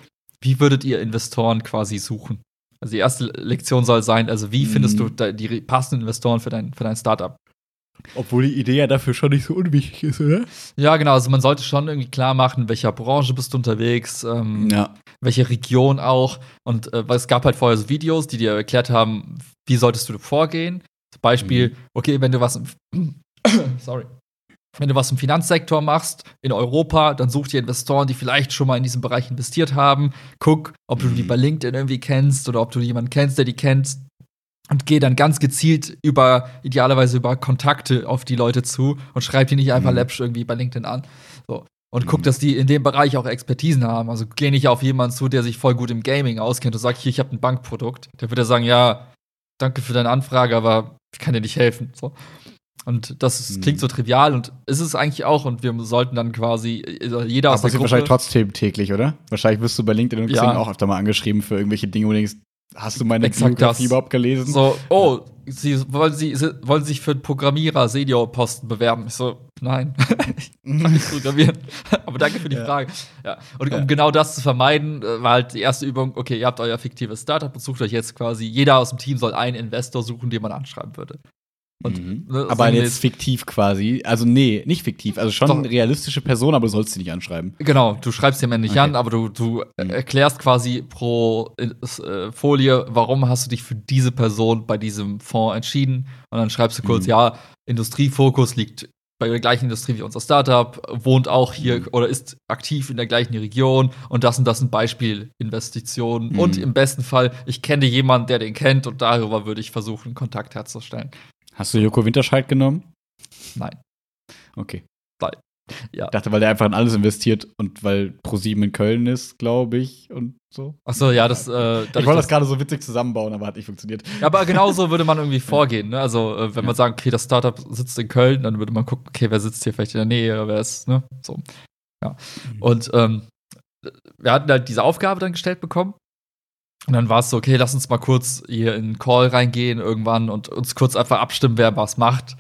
wie würdet ihr Investoren quasi suchen? Also die erste Lektion soll sein, also wie findest du mhm. die passenden Investoren für dein, für dein Startup? Obwohl die Idee ja dafür schon nicht so unwichtig ist, oder? Ja, genau. Also man sollte schon irgendwie klar machen, in welcher Branche bist du unterwegs, ähm, Ja. welche Region auch. Und äh, es gab halt vorher so Videos, die dir erklärt haben, wie solltest du vorgehen. Zum Beispiel, Mhm. okay, wenn du was sorry. Wenn du was im Finanzsektor machst in Europa, dann such dir Investoren, die vielleicht schon mal in diesem Bereich investiert haben. Guck, ob du die Mhm. bei LinkedIn irgendwie kennst oder ob du jemanden kennst, der die kennt. Und geh dann ganz gezielt über, idealerweise über Kontakte auf die Leute zu und schreib die nicht einfach Mhm. läppsch irgendwie bei LinkedIn an. So. Und guck, Mhm. dass die in dem Bereich auch Expertisen haben. Also geh nicht auf jemanden zu, der sich voll gut im Gaming auskennt und sagt, hier, ich habe ein Bankprodukt. Der wird ja sagen, ja, danke für deine Anfrage, aber ich kann dir nicht helfen. So. Und das Mhm. klingt so trivial und ist es eigentlich auch. Und wir sollten dann quasi, also jeder aus Das der passiert wahrscheinlich trotzdem täglich, oder? Wahrscheinlich wirst du bei LinkedIn und Ja. Xing auch öfter mal angeschrieben für irgendwelche Dinge, wo du denkst, hast du meine Exakt Biografie das. überhaupt gelesen? so, oh, Sie wollen, Sie, Sie wollen sich für einen Programmierer Senior-Posten bewerben. Ich so, nein, ich kann nicht programmieren. Aber danke für die Ja. Frage. Ja. Und um Ja. genau das zu vermeiden, äh, war halt die erste Übung, okay, ihr habt euer fiktives Startup und sucht euch jetzt quasi, jeder aus dem Team soll einen Investor suchen, den man anschreiben würde. Und, Mhm. ne, aber jetzt fiktiv quasi. Also, nee, nicht fiktiv. Also schon eine realistische Person, aber du sollst sie nicht anschreiben. Genau, du schreibst dir am Ende nicht Okay. an, aber du, du Mhm. erklärst quasi pro äh, Folie, warum hast du dich für diese Person bei diesem Fonds entschieden. Und dann schreibst du kurz, Mhm. ja, Industriefokus liegt bei der gleichen Industrie wie unser Startup, wohnt auch hier Mhm. oder ist aktiv in der gleichen Region und das und das sind Beispielinvestitionen. Mhm. Und im besten Fall, ich kenne jemanden, der den kennt und darüber würde ich versuchen, Kontakt herzustellen. Hast du Joko Winterscheid genommen? Nein. Okay. Ja. Ich dachte, weil der einfach in alles investiert und weil ProSieben in Köln ist, glaube ich, und so. Achso, ja, das. Äh, Ich wollte das gerade so witzig zusammenbauen, aber hat nicht funktioniert. Ja, aber genauso würde man irgendwie vorgehen. Ne? Also, äh, wenn man Ja. sagt, okay, das Startup sitzt in Köln, dann würde man gucken, okay, wer sitzt hier vielleicht in der Nähe, oder wer ist, ne? So. Ja. Mhm. Und ähm, wir hatten halt diese Aufgabe dann gestellt bekommen. Und dann war es so, okay, lass uns mal kurz hier in einen Call reingehen irgendwann und uns kurz einfach abstimmen, wer was macht.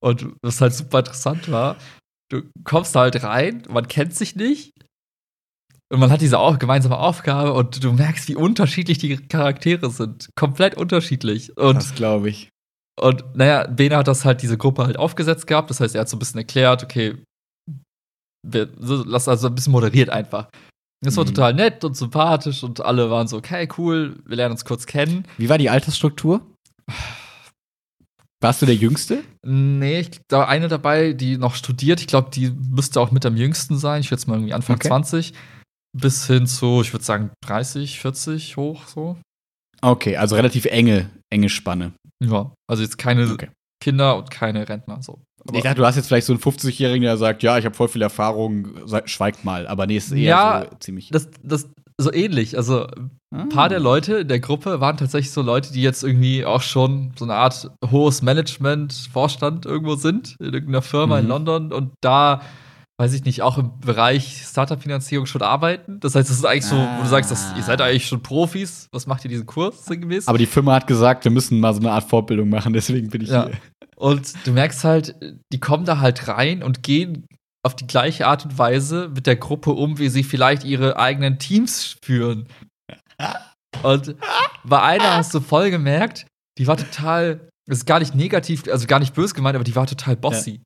Und was halt super interessant war, du kommst halt rein, man kennt sich nicht. Und man hat diese au gemeinsame Aufgabe und du merkst, wie unterschiedlich die Charaktere sind. Komplett unterschiedlich. Und, Das glaube ich. und naja, Bene hat das halt diese Gruppe halt aufgesetzt gehabt. Das heißt, er hat so ein bisschen erklärt, okay, wir, lass also ein bisschen moderiert einfach. Das war Mhm. total nett und sympathisch und alle waren so, okay, cool, wir lernen uns kurz kennen. Wie war die Altersstruktur? Warst du der Jüngste? Nee, ich, da war eine dabei, die noch studiert. Ich glaube, die müsste auch mit am jüngsten sein. Ich würde jetzt mal irgendwie Anfang Okay. 20. Bis hin zu, ich würde sagen, 30, 40 hoch so. Okay, also relativ enge, enge Spanne. Ja, also jetzt keine Okay. Kinder und keine Rentner. So. Aber ich dachte, du hast jetzt vielleicht so einen 50-Jährigen, der sagt, ja, ich habe voll viel Erfahrung, schweigt mal. Aber nee, ist eher Ja, so ziemlich. das, das so ähnlich. Also ein paar Ah. der Leute in der Gruppe waren tatsächlich so Leute, die jetzt irgendwie auch schon so eine Art hohes Management, Vorstand irgendwo sind, in irgendeiner Firma in Mhm. London und da, weiß ich nicht, auch im Bereich Startup-Finanzierung schon arbeiten. Das heißt, das ist eigentlich so, wo du sagst, dass, ihr seid eigentlich schon Profis. Was macht ihr diesen Kurs sinngemäß? Aber die Firma hat gesagt, wir müssen mal so eine Art Fortbildung machen, deswegen bin ich Ja. hier. Und du merkst halt, die kommen da halt rein und gehen auf die gleiche Art und Weise mit der Gruppe um, wie sie vielleicht ihre eigenen Teams führen. Und bei einer hast du voll gemerkt, die war total, das ist gar nicht negativ, also gar nicht böse gemeint, aber die war total bossy.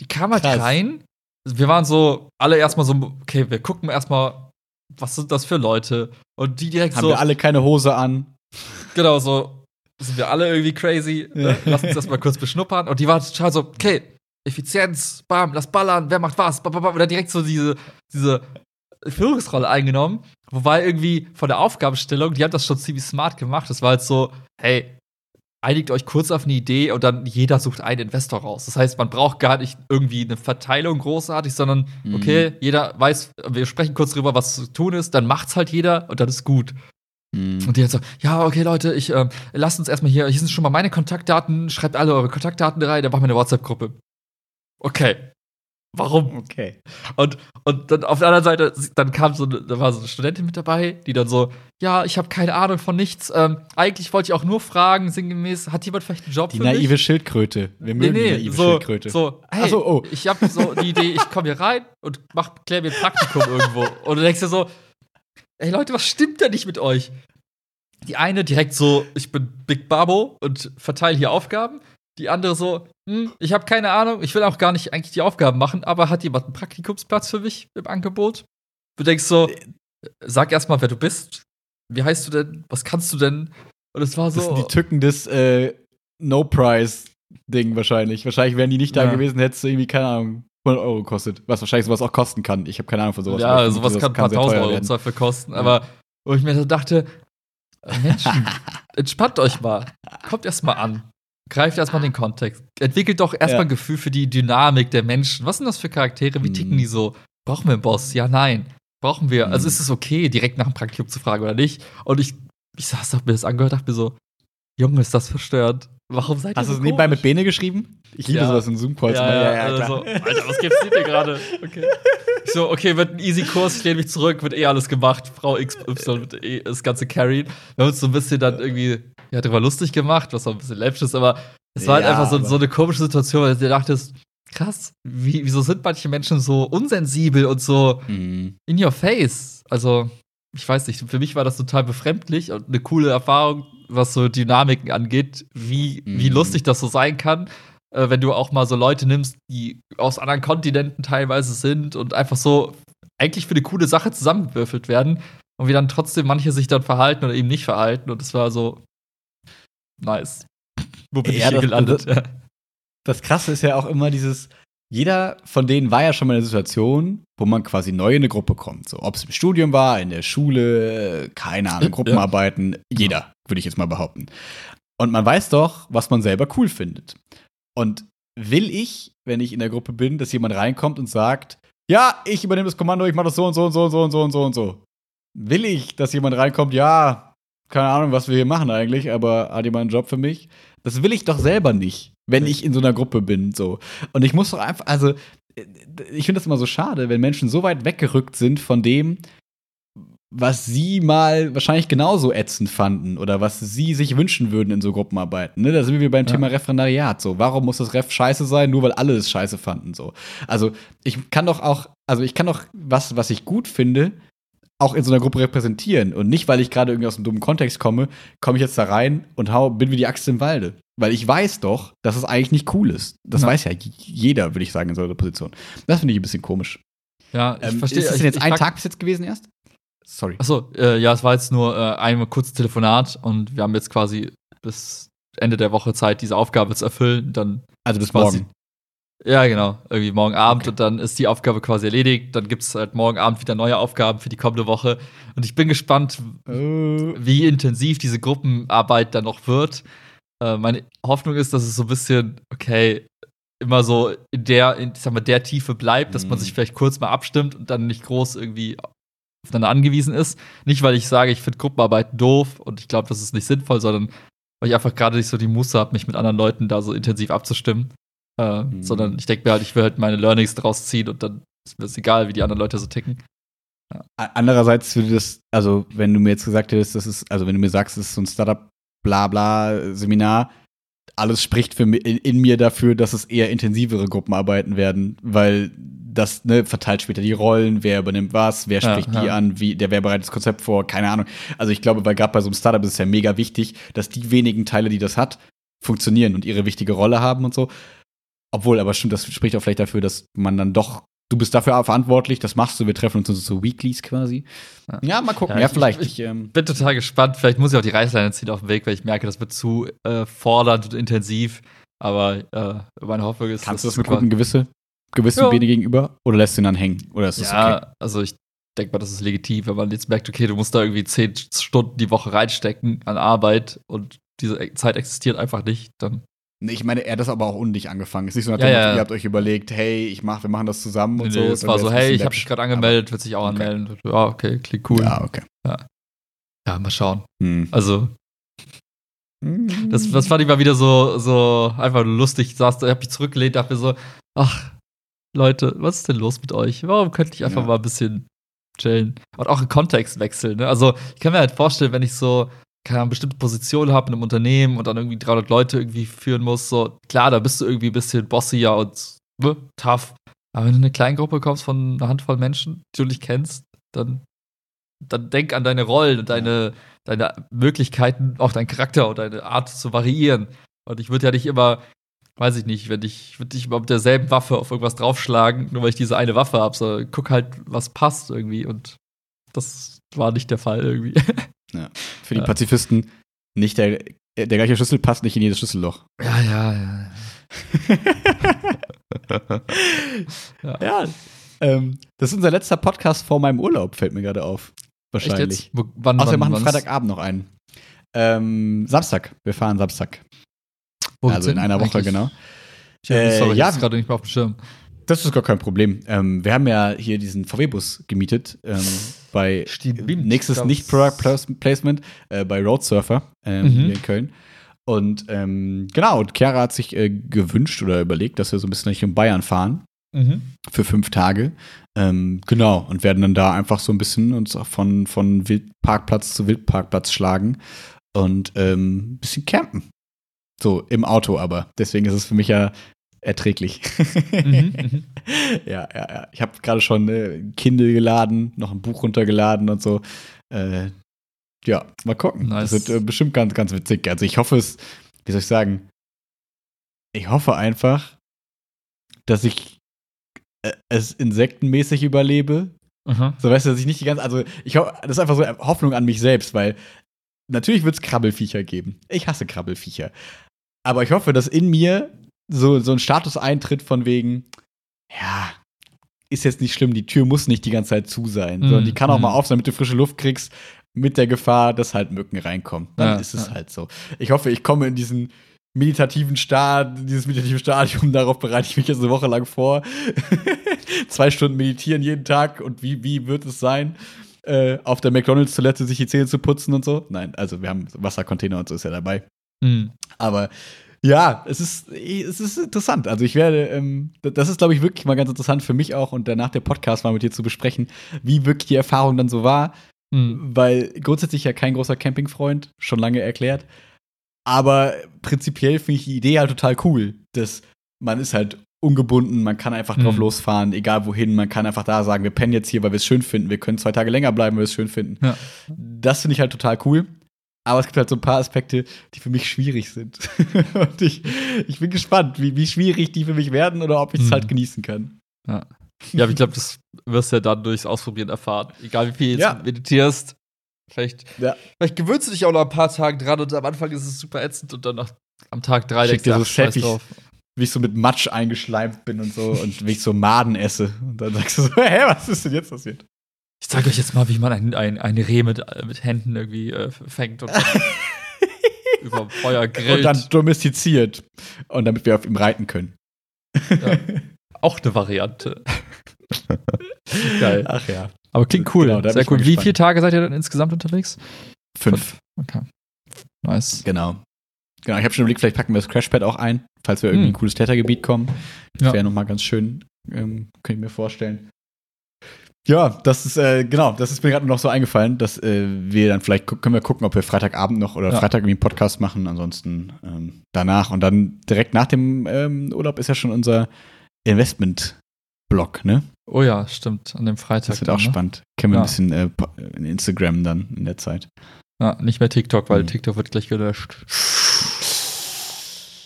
Die kam halt Krass. rein, wir waren so, alle erstmal so, okay, wir gucken erstmal, was sind das für Leute? Und die direkt Haben so, wir alle keine Hose an? Genau, so sind wir alle irgendwie crazy. Ne? Lass uns das mal kurz beschnuppern. Und die war total so, okay, Effizienz, bam, lass ballern, wer macht was, bam, bam, dann direkt so diese, diese Führungsrolle eingenommen. Wobei irgendwie von der Aufgabenstellung, die haben das schon ziemlich smart gemacht. Das war halt so, hey, einigt euch kurz auf eine Idee und dann jeder sucht einen Investor raus. Das heißt, man braucht gar nicht irgendwie eine Verteilung großartig, sondern Mhm. okay, jeder weiß, wir sprechen kurz drüber, was zu tun ist, dann macht's halt jeder und dann ist gut. Hm. Und die hat so, ja, okay, Leute, ich ähm, lasst uns erstmal hier, hier sind schon mal meine Kontaktdaten, schreibt alle eure Kontaktdaten rein, dann machen wir eine WhatsApp-Gruppe. Okay. Warum? Okay. Und, und dann auf der anderen Seite, dann kam so, eine- da war so eine Studentin mit dabei, die dann so, ja, ich habe keine Ahnung von nichts. Ähm, eigentlich wollte ich auch nur fragen, sinngemäß, hat jemand vielleicht einen Job Die für naive mich? Schildkröte. Wir Nee, mögen die nee, naive so, Schildkröte. so, hey, Ach so, oh. ich habe so die Idee, ich komme hier rein und mach, klär mir ein Praktikum irgendwo. Und du denkst dir so, ey Leute, was stimmt da nicht mit euch? Die eine direkt so, ich bin Big Babo und verteile hier Aufgaben. Die andere so, hm, ich habe keine Ahnung, ich will auch gar nicht eigentlich die Aufgaben machen, aber hat jemand einen Praktikumsplatz für mich im Angebot? Du denkst so, sag erstmal, wer du bist. Wie heißt du denn? Was kannst du denn? Und es war so. Das sind die Tücken des äh, No-Price-Ding wahrscheinlich. Wahrscheinlich wären die nicht da Ja. gewesen, hättest du irgendwie, keine Ahnung, 100 Euro gekostet. Was wahrscheinlich sowas auch kosten kann. Ich habe keine Ahnung von sowas. ja, sowas kann ein paar tausend Euro werden. Zweifel kosten. Ja. Aber wo ich mir so dachte, Menschen, entspannt euch mal. Kommt erst mal an. Greift erstmal den Kontext. Entwickelt doch erstmal Ja. ein Gefühl für die Dynamik der Menschen. Was sind das für Charaktere? Wie Mhm. ticken die so? Brauchen wir einen Boss? Ja, nein. Brauchen wir. Also Mhm. ist es okay, direkt nach dem Praktikum zu fragen oder nicht? Und ich, ich saß, hab mir das angehört, dachte mir so, Junge, ist das verstört. Warum seid ihr Hast du so es nebenbei mit Bene geschrieben? Ich liebe Ja. sowas in Zoom-Calls. Ja, immer. ja, also klar. so, Alter, was gibt's dir gerade? Okay. Ich so, okay, wird ein easy Kurs, ich lehne mich zurück, wird eh alles gemacht. Frau XY wird eh das ganze carried. Wir haben uns so ein bisschen dann irgendwie ja, drüber lustig gemacht, was auch ein bisschen läppisch ist, aber es war halt Ja, einfach so, so eine komische Situation, weil du dir dachtest, krass, wie, wieso sind manche Menschen so unsensibel und so Mhm. in your face? Also, ich weiß nicht, für mich war das total befremdlich und eine coole Erfahrung, was so Dynamiken angeht, wie, wie Mhm. lustig das so sein kann, äh, wenn du auch mal so Leute nimmst, die aus anderen Kontinenten teilweise sind und einfach so eigentlich für eine coole Sache zusammengewürfelt werden und wie dann trotzdem manche sich dann verhalten oder eben nicht verhalten und es war so nice. Wo bin Ja, ich hier das- gelandet? Ja. Das Krasse ist ja auch immer dieses, jeder von denen war ja schon mal in einer Situation, wo man quasi neu in eine Gruppe kommt. So, ob es im Studium war, in der Schule, keine Ahnung, Ja. Gruppenarbeiten, jeder, würde ich jetzt mal behaupten. Und man weiß doch, was man selber cool findet. Und will ich, wenn ich in der Gruppe bin, dass jemand reinkommt und sagt, ja, ich übernehme das Kommando, ich mache das so und so und so und so und so und so und so. Will ich, dass jemand reinkommt, ja, keine Ahnung, was wir hier machen eigentlich, aber hat jemand einen Job für mich? Das will ich doch selber nicht, wenn ich in so einer Gruppe bin, so. Und ich muss doch einfach, also, ich finde das immer so schade, wenn Menschen so weit weggerückt sind von dem, was sie mal wahrscheinlich genauso ätzend fanden oder was sie sich wünschen würden in so Gruppenarbeiten. Ne? Da sind wir beim Ja. Thema Referendariat. So, warum muss das Ref scheiße sein, nur weil alle es scheiße fanden? So, also ich kann doch auch, also ich kann doch was, was ich gut finde, auch in so einer Gruppe repräsentieren und nicht, weil ich gerade irgendwie aus einem dummen Kontext komme, komme ich jetzt da rein und hau, bin wie die Axt im Walde. Weil ich weiß doch, dass es eigentlich nicht cool ist. Das Ja. weiß ja jeder, würde ich sagen, in so einer Position. Das finde ich ein bisschen komisch. ja, ich Ähm, verstehe. ist es ich- denn jetzt ich ein frag- Tag bis jetzt gewesen erst? Sorry. Achso, äh, ja, es war jetzt nur äh, ein kurzes Telefonat und wir haben jetzt quasi bis Ende der Woche Zeit, diese Aufgabe zu erfüllen. Dann Also bis morgen. Ja, genau. Irgendwie morgen Abend Okay. und dann ist die Aufgabe quasi erledigt. Dann gibt es halt morgen Abend wieder neue Aufgaben für die kommende Woche. Und ich bin gespannt, Äh, wie intensiv diese Gruppenarbeit dann noch wird. Äh, meine Hoffnung ist, dass es so ein bisschen, okay, immer so in der, in, ich sag mal, der Tiefe bleibt, dass man Mhm. sich vielleicht kurz mal abstimmt und dann nicht groß irgendwie aufeinander angewiesen ist. Nicht, weil ich sage, ich finde Gruppenarbeiten doof und ich glaube, das ist nicht sinnvoll, sondern weil ich einfach gerade nicht so die Muße habe, mich mit anderen Leuten da so intensiv abzustimmen. Äh, Mhm. Sondern ich denke mir halt, ich will halt meine Learnings draus ziehen und dann ist mir das egal, wie die anderen Leute so ticken. Andererseits würde das, also wenn du mir jetzt gesagt hättest, das ist, also wenn du mir sagst, das ist so ein Startup-Blabla-Seminar, alles spricht für mi- in, in mir dafür, dass es eher intensivere Gruppenarbeiten werden, weil das ne, verteilt später die Rollen, wer übernimmt was, wer Ja, spricht die ja. an, wie, der wer bereitet das Konzept vor, keine Ahnung. Also ich glaube, weil gerade bei so einem Startup ist es ja mega wichtig, dass die wenigen Teile, die das hat, funktionieren und ihre wichtige Rolle haben und so. Obwohl, aber stimmt, das spricht auch vielleicht dafür, dass man dann doch, du bist dafür verantwortlich, das machst du, wir treffen uns so Weeklies quasi. Ja. Mal gucken. Ja, Ja, ich- vielleicht. ich- Ich, ähm, bin total gespannt. Vielleicht muss ich auch die Reißleine ziehen auf dem Weg, weil ich merke, das wird zu äh, fordernd und intensiv. Aber äh, meine Hoffnung ist, kannst du das mit gutem Gewisse, Gewissen Ja. Bene gegenüber? Oder lässt du ihn dann hängen? Oder ist das Ja, okay? also ich denke mal, das ist legitim, wenn man jetzt merkt, okay, du musst da irgendwie zehn Stunden die Woche reinstecken an Arbeit und diese Zeit existiert einfach nicht, dann Nee, ich meine, er hat das aber auch undig angefangen. Es ist nicht so, nach Ja, ja, ja. ihr habt euch überlegt, hey, ich mach, wir machen das zusammen und nee, so. nee, es war so, hey, ich habe mich gerade angemeldet, wird sich auch Okay. anmelden. Ja, okay, klingt cool. Ja, okay. Ja, mal schauen. Hm. Also, das, das fand ich mal wieder so, so einfach lustig. Ich saß da, hab mich zurückgelehnt, dachte mir so, ach, Leute, was ist denn los mit euch? Warum könnte ich einfach Ja. mal ein bisschen chillen? Und auch einen Kontext wechseln, ne? Also, ich kann mir halt vorstellen, wenn ich so, keine Ahnung, bestimmte Position habe in einem Unternehmen und dann irgendwie 300 Leute irgendwie führen muss, so, klar, da bist du irgendwie ein bisschen bossier und ne, tough. Aber wenn du in eine kleine Gruppe kommst von einer Handvoll Menschen, die du nicht kennst, dann, dann denk an deine Rollen und deine, deine Möglichkeiten, auch deinen Charakter und deine Art zu variieren. Und ich würde ja nicht immer weiß ich nicht, wenn ich, würde ich mit derselben Waffe auf irgendwas draufschlagen, nur weil ich diese eine Waffe habe. So, guck halt, was passt irgendwie. Und das war nicht der Fall irgendwie. Ja. Für die Pazifisten nicht der, der gleiche Schlüssel passt nicht in jedes Schlüsselloch. Ja, ja, ja. ja. ja. Ähm, das ist unser letzter Podcast vor meinem Urlaub, fällt mir gerade auf. Wahrscheinlich. Wo, wann, Außer wir machen? Freitagabend noch einen. Ähm, Samstag. Wir fahren Samstag. Wo also in einer Woche, eigentlich? genau. Ja, Äh, sorry, ja. ich gerade nicht mehr auf dem Schirm. Das ist gar kein Problem. Ähm, wir haben ja hier diesen VW-Bus gemietet ähm, bei Stimmt. nächstes Das- nicht Product Plas- Placement äh, bei Road Surfer ähm, Mhm. hier in Köln. Und ähm, genau, und Chiara hat sich äh, gewünscht oder überlegt, dass wir so ein bisschen Richtung Bayern fahren Mhm. für fünf Tage. Ähm, genau, und werden dann da einfach so ein bisschen uns auch von, von Wildparkplatz zu Wildparkplatz schlagen und ähm, ein bisschen campen. So, im Auto aber. Deswegen ist es für mich ja erträglich. Mhm, mhm. ja, ja, ja. Ich habe gerade schon äh, Kindle geladen, noch ein Buch runtergeladen und so. Äh, ja, mal gucken. Nice. Das wird äh, bestimmt ganz, ganz witzig. Also ich hoffe es, wie soll ich sagen? Ich hoffe einfach, dass ich äh, es insektenmäßig überlebe. Aha. So weißt du, dass ich nicht die ganze, also ich ho- das ist einfach so Hoffnung an mich selbst, weil natürlich wird es Krabbelfiecher geben. Ich hasse Krabbelfiecher. Aber ich hoffe, dass in mir so, so ein Status eintritt von wegen, ja, ist jetzt nicht schlimm, die Tür muss nicht die ganze Zeit zu sein, sondern die kann auch Mhm. mal auf sein, damit du frische Luft kriegst, mit der Gefahr, dass halt Mücken reinkommen. Dann Ja, ist es ja. halt so. Ich hoffe, ich komme in diesen meditativen Stad, dieses meditative Stadium, darauf bereite ich mich jetzt eine Woche lang vor. Zwei Stunden meditieren jeden Tag und wie, wie wird es sein? Äh, auf der McDonalds-Toilette sich die Zähne zu putzen und so. Nein, also wir haben Wassercontainer und so ist ja dabei. Mhm. Aber ja, es ist, es ist interessant. Also ich werde, ähm, das ist, glaube ich, wirklich mal ganz interessant für mich auch und danach der Podcast mal mit dir zu besprechen, wie wirklich die Erfahrung dann so war. Mhm. Weil grundsätzlich ja kein großer Campingfreund, schon lange erklärt. Aber prinzipiell finde ich die Idee halt total cool, dass man ist halt ungebunden, man kann einfach drauf Mhm. losfahren, egal wohin, man kann einfach da sagen, wir pennen jetzt hier, weil wir es schön finden, wir können zwei Tage länger bleiben, weil wir es schön finden. Ja. Das finde ich halt total cool. Aber es gibt halt so ein paar Aspekte, die für mich schwierig sind. Und ich, ich bin gespannt, wie, wie schwierig die für mich werden oder ob ich es Mhm. halt genießen kann. Ja, aber ich glaube, das wirst du ja dann durchs Ausprobieren erfahren. Egal wie viel jetzt Ja. meditierst. Vielleicht, Ja. vielleicht gewöhnst du dich auch nach ein paar Tagen dran und am Anfang ist es super ätzend und dann nach, am Tag drei dir so ach, scheiß Selfies. drauf. Wie ich so mit Matsch eingeschleimt bin und so und wie ich so Maden esse. Und dann sagst du so, hä, was ist denn jetzt passiert? Ich zeige euch jetzt mal, wie man ein, ein, ein Reh mit, mit Händen irgendwie äh, fängt und dann über Feuer grillt. Und dann domestiziert. Und damit wir auf ihm reiten können. Ja. Auch eine Variante. Geil. Ach ja. Aber klingt cool. Genau, Sehr cool. Wie viele Tage seid ihr denn insgesamt unterwegs? Fünf. Okay. Nice. Genau. Genau, ich habe schon überlegt, vielleicht packen wir das Crashpad auch ein, falls wir irgendwie Hm. ein cooles Klettergebiet kommen. Das Ja. wäre nochmal ganz schön, ähm, könnte ich mir vorstellen. Ja, das ist, äh, genau, das ist mir gerade noch so eingefallen, dass äh, wir dann vielleicht, können wir gucken, ob wir Freitagabend noch oder Ja. Freitag irgendwie einen Podcast machen, ansonsten ähm, danach. Und dann direkt nach dem ähm, Urlaub ist ja schon unser Investment-Blog, ne? Oh ja, stimmt. An dem Freitag. Das wird dann, auch ne? spannend. Können wir Ja. ein bisschen äh, in Instagram dann in der Zeit. Ja, nicht mehr TikTok, weil Mhm. TikTok wird gleich gelöscht.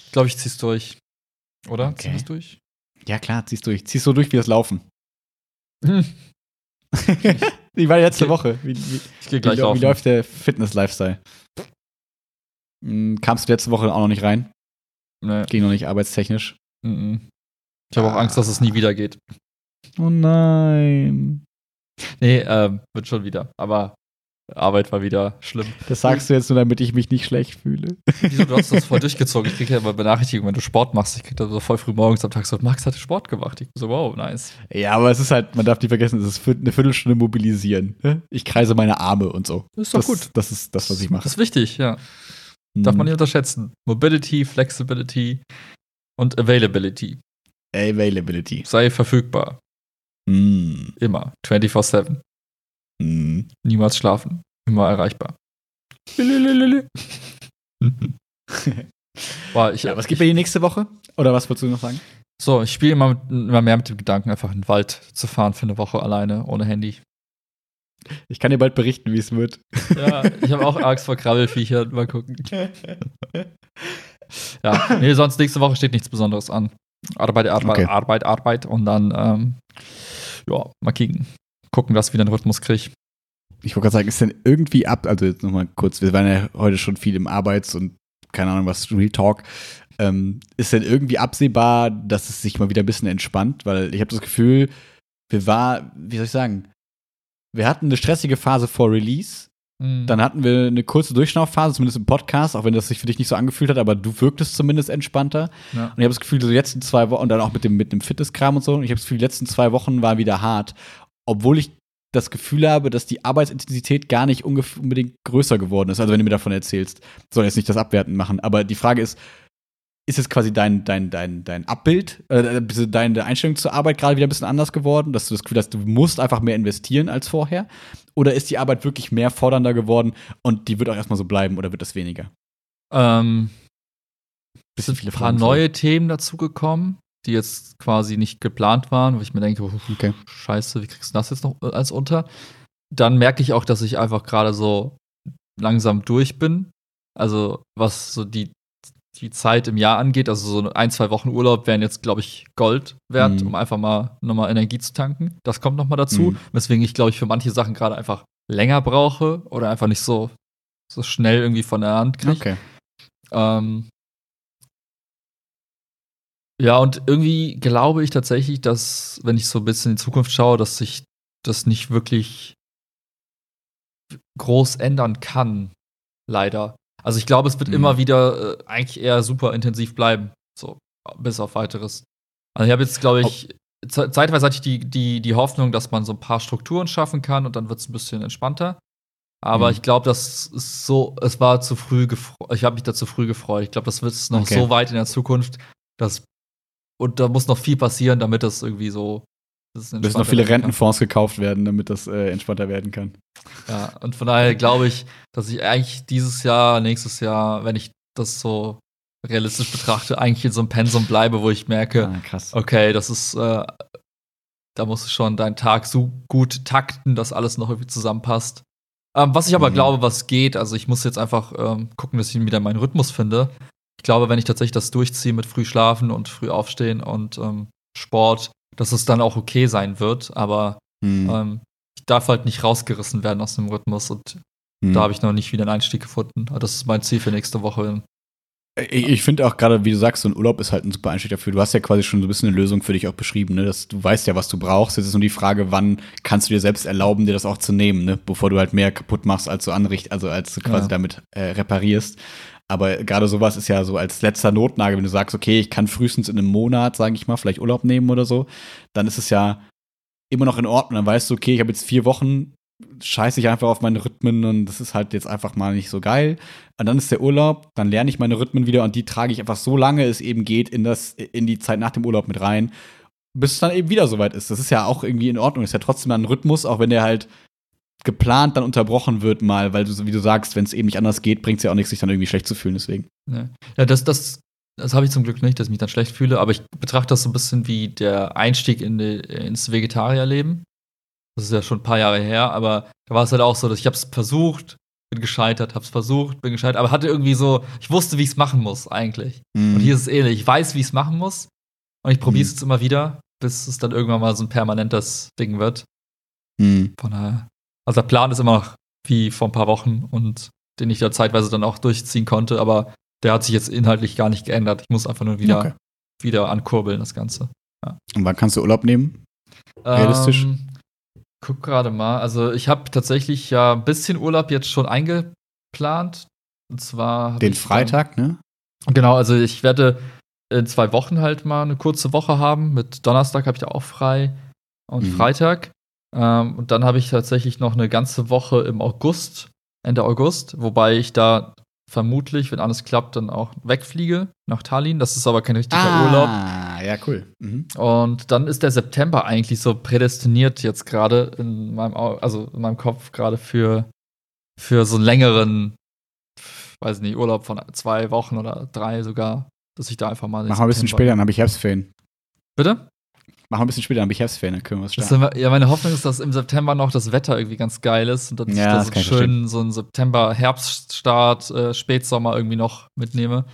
Ich glaube, ich zieh's durch. Oder? Okay. Zieh es durch? Ja, klar, ziehst durch. Ziehst so durch wie das Laufen. Hm. Wie war letzte Okay. Woche? Wie, wie, Ich gehe gleich wie, laufen. wie läuft der Fitness-Lifestyle? Hm, Kamst du letzte Woche auch noch nicht rein? Nee. Ging noch nicht arbeitstechnisch. mhm. Ich habe auch Angst, dass es nie wieder geht. Oh nein. Nee, ähm, wird schon wieder. Aber Arbeit war wieder schlimm. Das sagst du jetzt nur, damit ich mich nicht schlecht fühle. Wieso, du hast das voll durchgezogen. Ich kriege ja immer Benachrichtigungen, wenn du Sport machst. Ich krieg da so voll früh morgens am Tag so, Max hatte Sport gemacht. Ich bin so, wow, nice. Ja, aber es ist halt, man darf nicht vergessen, es ist eine Viertelstunde mobilisieren. ne? Ich kreise meine Arme und so. Ist doch das, gut. Das ist das, was ich mache. Das ist wichtig, ja. Darf man nicht unterschätzen. Mobility, Flexibility und Availability. Availability. Sei verfügbar. Hm. Immer. 24-7. Hm. Niemals schlafen. Immer erreichbar. Boah, ich, Ja, was gibt bei dir nächste Woche? Oder was wolltest du noch sagen? So, ich spiele immer, mit- immer mehr mit dem Gedanken, einfach in den Wald zu fahren für eine Woche alleine, ohne Handy. Ich kann dir bald berichten, wie es wird. Ja, ich habe auch Angst vor Krabbelfiechern. Mal gucken. ja, nee, sonst nächste Woche steht nichts Besonderes an. Arbeit, Arbeit, okay. Arbeit, Arbeit und dann, ähm, ja, mal kicken. Gucken, dass ich wieder einen Rhythmus kriege. Ich wollte gerade sagen, ist denn irgendwie ab, also jetzt nochmal kurz, wir waren ja heute schon viel im Arbeits- und keine Ahnung was, Real Talk. Ähm, ist denn irgendwie absehbar, dass es sich mal wieder ein bisschen entspannt? Weil ich habe das Gefühl, wir war, wie soll ich sagen, wir hatten eine stressige Phase vor Release. Mhm. Dann hatten wir eine kurze Durchschnaufphase, zumindest im Podcast, auch wenn das sich für dich nicht so angefühlt hat, aber du wirktest zumindest entspannter. Ja. Und ich habe das Gefühl, so die letzten zwei Wochen, und dann auch mit dem, mit dem Fitnesskram und so, und ich habe das Gefühl, die letzten zwei Wochen waren wieder hart. Obwohl ich das Gefühl habe, dass die Arbeitsintensität gar nicht unbedingt größer geworden ist. Also wenn du mir davon erzählst, soll jetzt nicht das Abwerten machen. Aber die Frage ist, ist es quasi dein, dein, dein, dein Abbild, äh, deine Einstellung zur Arbeit gerade wieder ein bisschen anders geworden, dass du das Gefühl hast, du musst einfach mehr investieren als vorher? Oder ist die Arbeit wirklich mehr fordernder geworden und die wird auch erstmal so bleiben oder wird das weniger? Ähm, es sind ein paar neue Themen dazugekommen, die jetzt quasi nicht geplant waren, wo ich mir denke, okay. scheiße, wie kriegst du das jetzt noch als unter? Dann merke ich auch, dass ich einfach gerade so langsam durch bin. Also was so die die Zeit im Jahr angeht. Also so ein, zwei Wochen Urlaub wären jetzt, glaube ich, Gold wert, mhm. um einfach mal nochmal Energie zu tanken. Das kommt nochmal dazu. Mhm. Weswegen ich, glaube ich, für manche Sachen gerade einfach länger brauche oder einfach nicht so, so schnell irgendwie von der Hand kriege. Okay. Ähm, ja, und irgendwie glaube ich tatsächlich, dass, wenn ich so ein bisschen in die Zukunft schaue, dass sich das nicht wirklich groß ändern kann. Leider. Also ich glaube, es wird mhm. immer wieder äh, eigentlich eher super intensiv bleiben. So, bis auf weiteres. Also ich habe jetzt, glaube ich, zeitweise hatte ich die, die, die Hoffnung, dass man so ein paar Strukturen schaffen kann und dann wird es ein bisschen entspannter. Aber mhm. ich glaube, das ist so, es war zu früh gefreut. Ich habe mich da zu früh gefreut. Ich glaube, das wird noch okay. so weit in der Zukunft, dass und da muss noch viel passieren, damit das irgendwie so es müssen noch viele Rentenfonds gekauft werden, damit das äh, entspannter werden kann. Ja, und von daher glaube ich, dass ich eigentlich dieses Jahr, nächstes Jahr, wenn ich das so realistisch betrachte, eigentlich in so einem Pensum bleibe, wo ich merke, ah, okay, das ist, äh, da musst du schon deinen Tag so gut takten, dass alles noch irgendwie zusammenpasst. Ähm, was ich aber mhm. glaube, was geht, also ich muss jetzt einfach ähm, gucken, dass ich wieder meinen Rhythmus finde. Ich glaube, wenn ich tatsächlich das durchziehe mit früh schlafen und früh aufstehen und ähm, Sport, dass es dann auch okay sein wird, aber hm. ähm, ich darf halt nicht rausgerissen werden aus dem Rhythmus und hm. da habe ich noch nicht wieder einen Einstieg gefunden. Das ist mein Ziel für nächste Woche. Ich, ich finde auch gerade, wie du sagst, so ein Urlaub ist halt ein super Einstieg dafür. Du hast ja quasi schon so ein bisschen eine Lösung für dich auch beschrieben, ne? Dass du weißt ja, was du brauchst. Jetzt ist nur die Frage, wann kannst du dir selbst erlauben, dir das auch zu nehmen, ne? Bevor du halt mehr kaputt machst, als du anricht, also als du quasi ja. damit äh, reparierst. Aber gerade sowas ist ja so als letzter Notnagel, wenn du sagst, okay, ich kann frühestens in einem Monat, sage ich mal, vielleicht Urlaub nehmen oder so, dann ist es ja immer noch in Ordnung. Dann weißt du, okay, ich habe jetzt vier Wochen, scheiße ich einfach auf meine Rhythmen und das ist halt jetzt einfach mal nicht so geil. Und dann ist der Urlaub, dann lerne ich meine Rhythmen wieder und die trage ich einfach so lange es eben geht in, das, in die Zeit nach dem Urlaub mit rein, bis es dann eben wieder soweit ist. Das ist ja auch irgendwie in Ordnung. Das ist ja trotzdem ein Rhythmus, auch wenn der halt geplant dann unterbrochen wird mal, weil du, wie du sagst, wenn es eben nicht anders geht, bringt es ja auch nichts, sich dann irgendwie schlecht zu fühlen, deswegen. Ja, das, das, das habe ich zum Glück nicht, dass ich mich dann schlecht fühle, aber ich betrachte das so ein bisschen wie der Einstieg in die, ins Vegetarierleben. Das ist ja schon ein paar Jahre her, aber da war es halt auch so, dass ich habe es versucht, bin gescheitert, hab's versucht, bin gescheitert, aber hatte irgendwie so, ich wusste, wie ich es machen muss eigentlich. Mhm. Und hier ist es ähnlich. Ich weiß, wie ich es machen muss und ich probiere es mhm. jetzt immer wieder, bis es dann irgendwann mal so ein permanentes Ding wird. Mhm. Von daher also der Plan ist immer noch wie vor ein paar Wochen und den ich da zeitweise dann auch durchziehen konnte, aber der hat sich jetzt inhaltlich gar nicht geändert. Ich muss einfach nur wieder, okay. wieder ankurbeln, das Ganze. Ja. Und wann kannst du Urlaub nehmen? Realistisch? Ähm, guck gerade mal. Also ich habe tatsächlich ja ein bisschen Urlaub jetzt schon eingeplant. Und zwar. Den Freitag, dann, ne? Genau, also ich werde in zwei Wochen halt mal eine kurze Woche haben. Mit Donnerstag habe ich da auch frei und mhm. Freitag. Ähm, und dann habe ich tatsächlich noch eine ganze Woche im August, Ende August, wobei ich da vermutlich, wenn alles klappt, dann auch wegfliege nach Tallinn. Das ist aber kein richtiger ah, Urlaub. Ah, ja, cool. Mhm. Und dann ist der September eigentlich so prädestiniert jetzt gerade in meinem, also in meinem Kopf gerade für, für so einen längeren, weiß nicht, Urlaub von zwei Wochen oder drei sogar, dass ich da einfach mal. Mach mal ein bisschen später, dann habe ich Herbstferien. Bitte? Machen wir ein bisschen später, dann bin ich Herbstferien, dann können wir es starten. Ja, meine Hoffnung ist, dass im September noch das Wetter irgendwie ganz geil ist und dass ja, ich da so schön so einen September-Herbststart, äh, Spätsommer irgendwie noch mitnehme.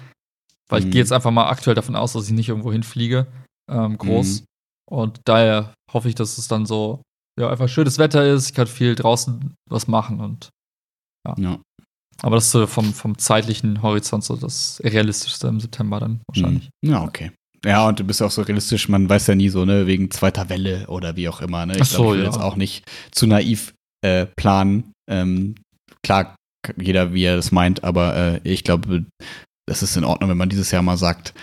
Weil ich Mhm. gehe jetzt einfach mal aktuell davon aus, dass ich nicht irgendwo hinfliege, ähm, groß. Mhm. Und daher hoffe ich, dass es dann so, ja, einfach schönes Wetter ist. Ich kann viel draußen was machen und Ja. aber das ist so vom, vom zeitlichen Horizont so das realistischste im September dann wahrscheinlich. Mhm. Ja, okay. Ja, und du bist auch so realistisch, man weiß ja nie so, ne, wegen zweiter Welle oder wie auch immer, ne? Ich Ach so, glaub, ich will ja. jetzt auch nicht zu naiv äh, planen. Ähm, klar, jeder, wie er das meint, aber äh, ich glaube, das ist in Ordnung, wenn man dieses Jahr mal sagt,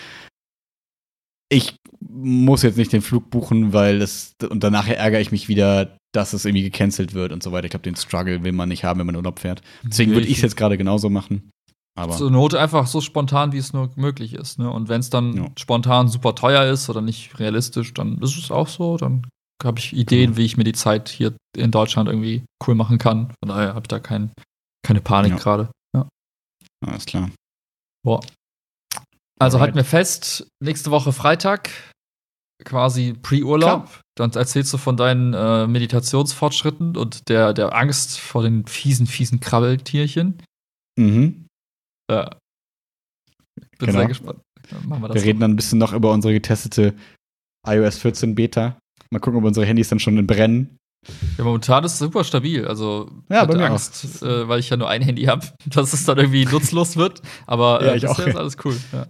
ich muss jetzt nicht den Flug buchen, weil das, und danach ärgere ich mich wieder, dass es irgendwie gecancelt wird und so weiter. Ich glaube, den Struggle will man nicht haben, wenn man Urlaub fährt. Deswegen würde ich es jetzt gerade genauso machen. Aber Zur Not einfach so spontan, wie es nur möglich ist. Ne? Und wenn es dann Ja. spontan super teuer ist oder nicht realistisch, dann ist es auch so. Dann habe ich Ideen, Genau. wie ich mir die Zeit hier in Deutschland irgendwie cool machen kann. Von daher habe ich da kein, keine Panik Ja. gerade. alles klar. Boah. Also Alright. halten wir fest, nächste Woche Freitag, quasi Pre-Urlaub. Dann erzählst du von deinen äh, Meditationsfortschritten und der, der Angst vor den fiesen, fiesen Krabbeltierchen. Mhm. Ja. Bin Genau. sehr gespannt. Machen wir das. Wir reden dann ein bisschen noch über unsere getestete iOS 14 Beta. Mal gucken, ob unsere Handys dann schon brennen. Ja, momentan ist es super stabil. Also Ja, ich hatte Angst, äh, weil ich ja nur ein Handy habe, dass es dann irgendwie nutzlos wird. Aber äh, Ja, ich auch. ist alles cool. Ja.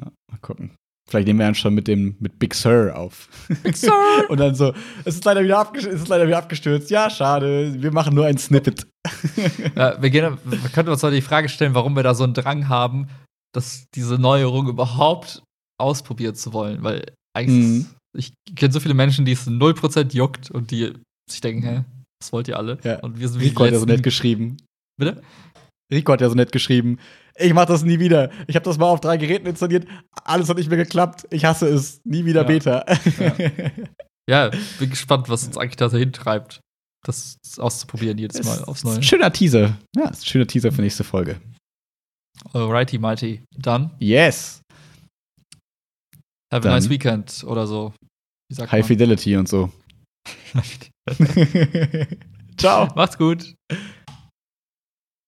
Mal gucken. Vielleicht nehmen wir dann schon mit dem mit Big Sur auf. Big Sur! Und dann so, es ist leider wieder, abgestürzt, es ist leider wieder abgestürzt. Ja, schade. Wir machen nur ein Snippet. Ja, wir, gehen, wir könnten uns mal die Frage stellen, warum wir da so einen Drang haben, dass diese Neuerung überhaupt ausprobieren zu wollen. Weil eigentlich, Mhm. ist, ich kenne so viele Menschen, die es 0% juckt und die sich denken, hä, was wollt ihr alle? Ja. Und wir sind wie Rico hat ja so nett geschrieben. Bitte? Rico hat ja so nett geschrieben. Ich mach das nie wieder. Ich habe das mal auf drei Geräten installiert. Alles hat nicht mehr geklappt. Ich hasse es. Nie wieder Ja. Beta. Ja, bin gespannt, was uns eigentlich dahin treibt, das auszuprobieren jedes Mal aufs ist Neue. ein schöner Teaser. Ja, ist ein schöner Teaser für nächste Folge. Alrighty, mighty. Dann Yes. have a Dann- nice weekend oder so. High Fidelity und so. man? Ciao. Macht's gut.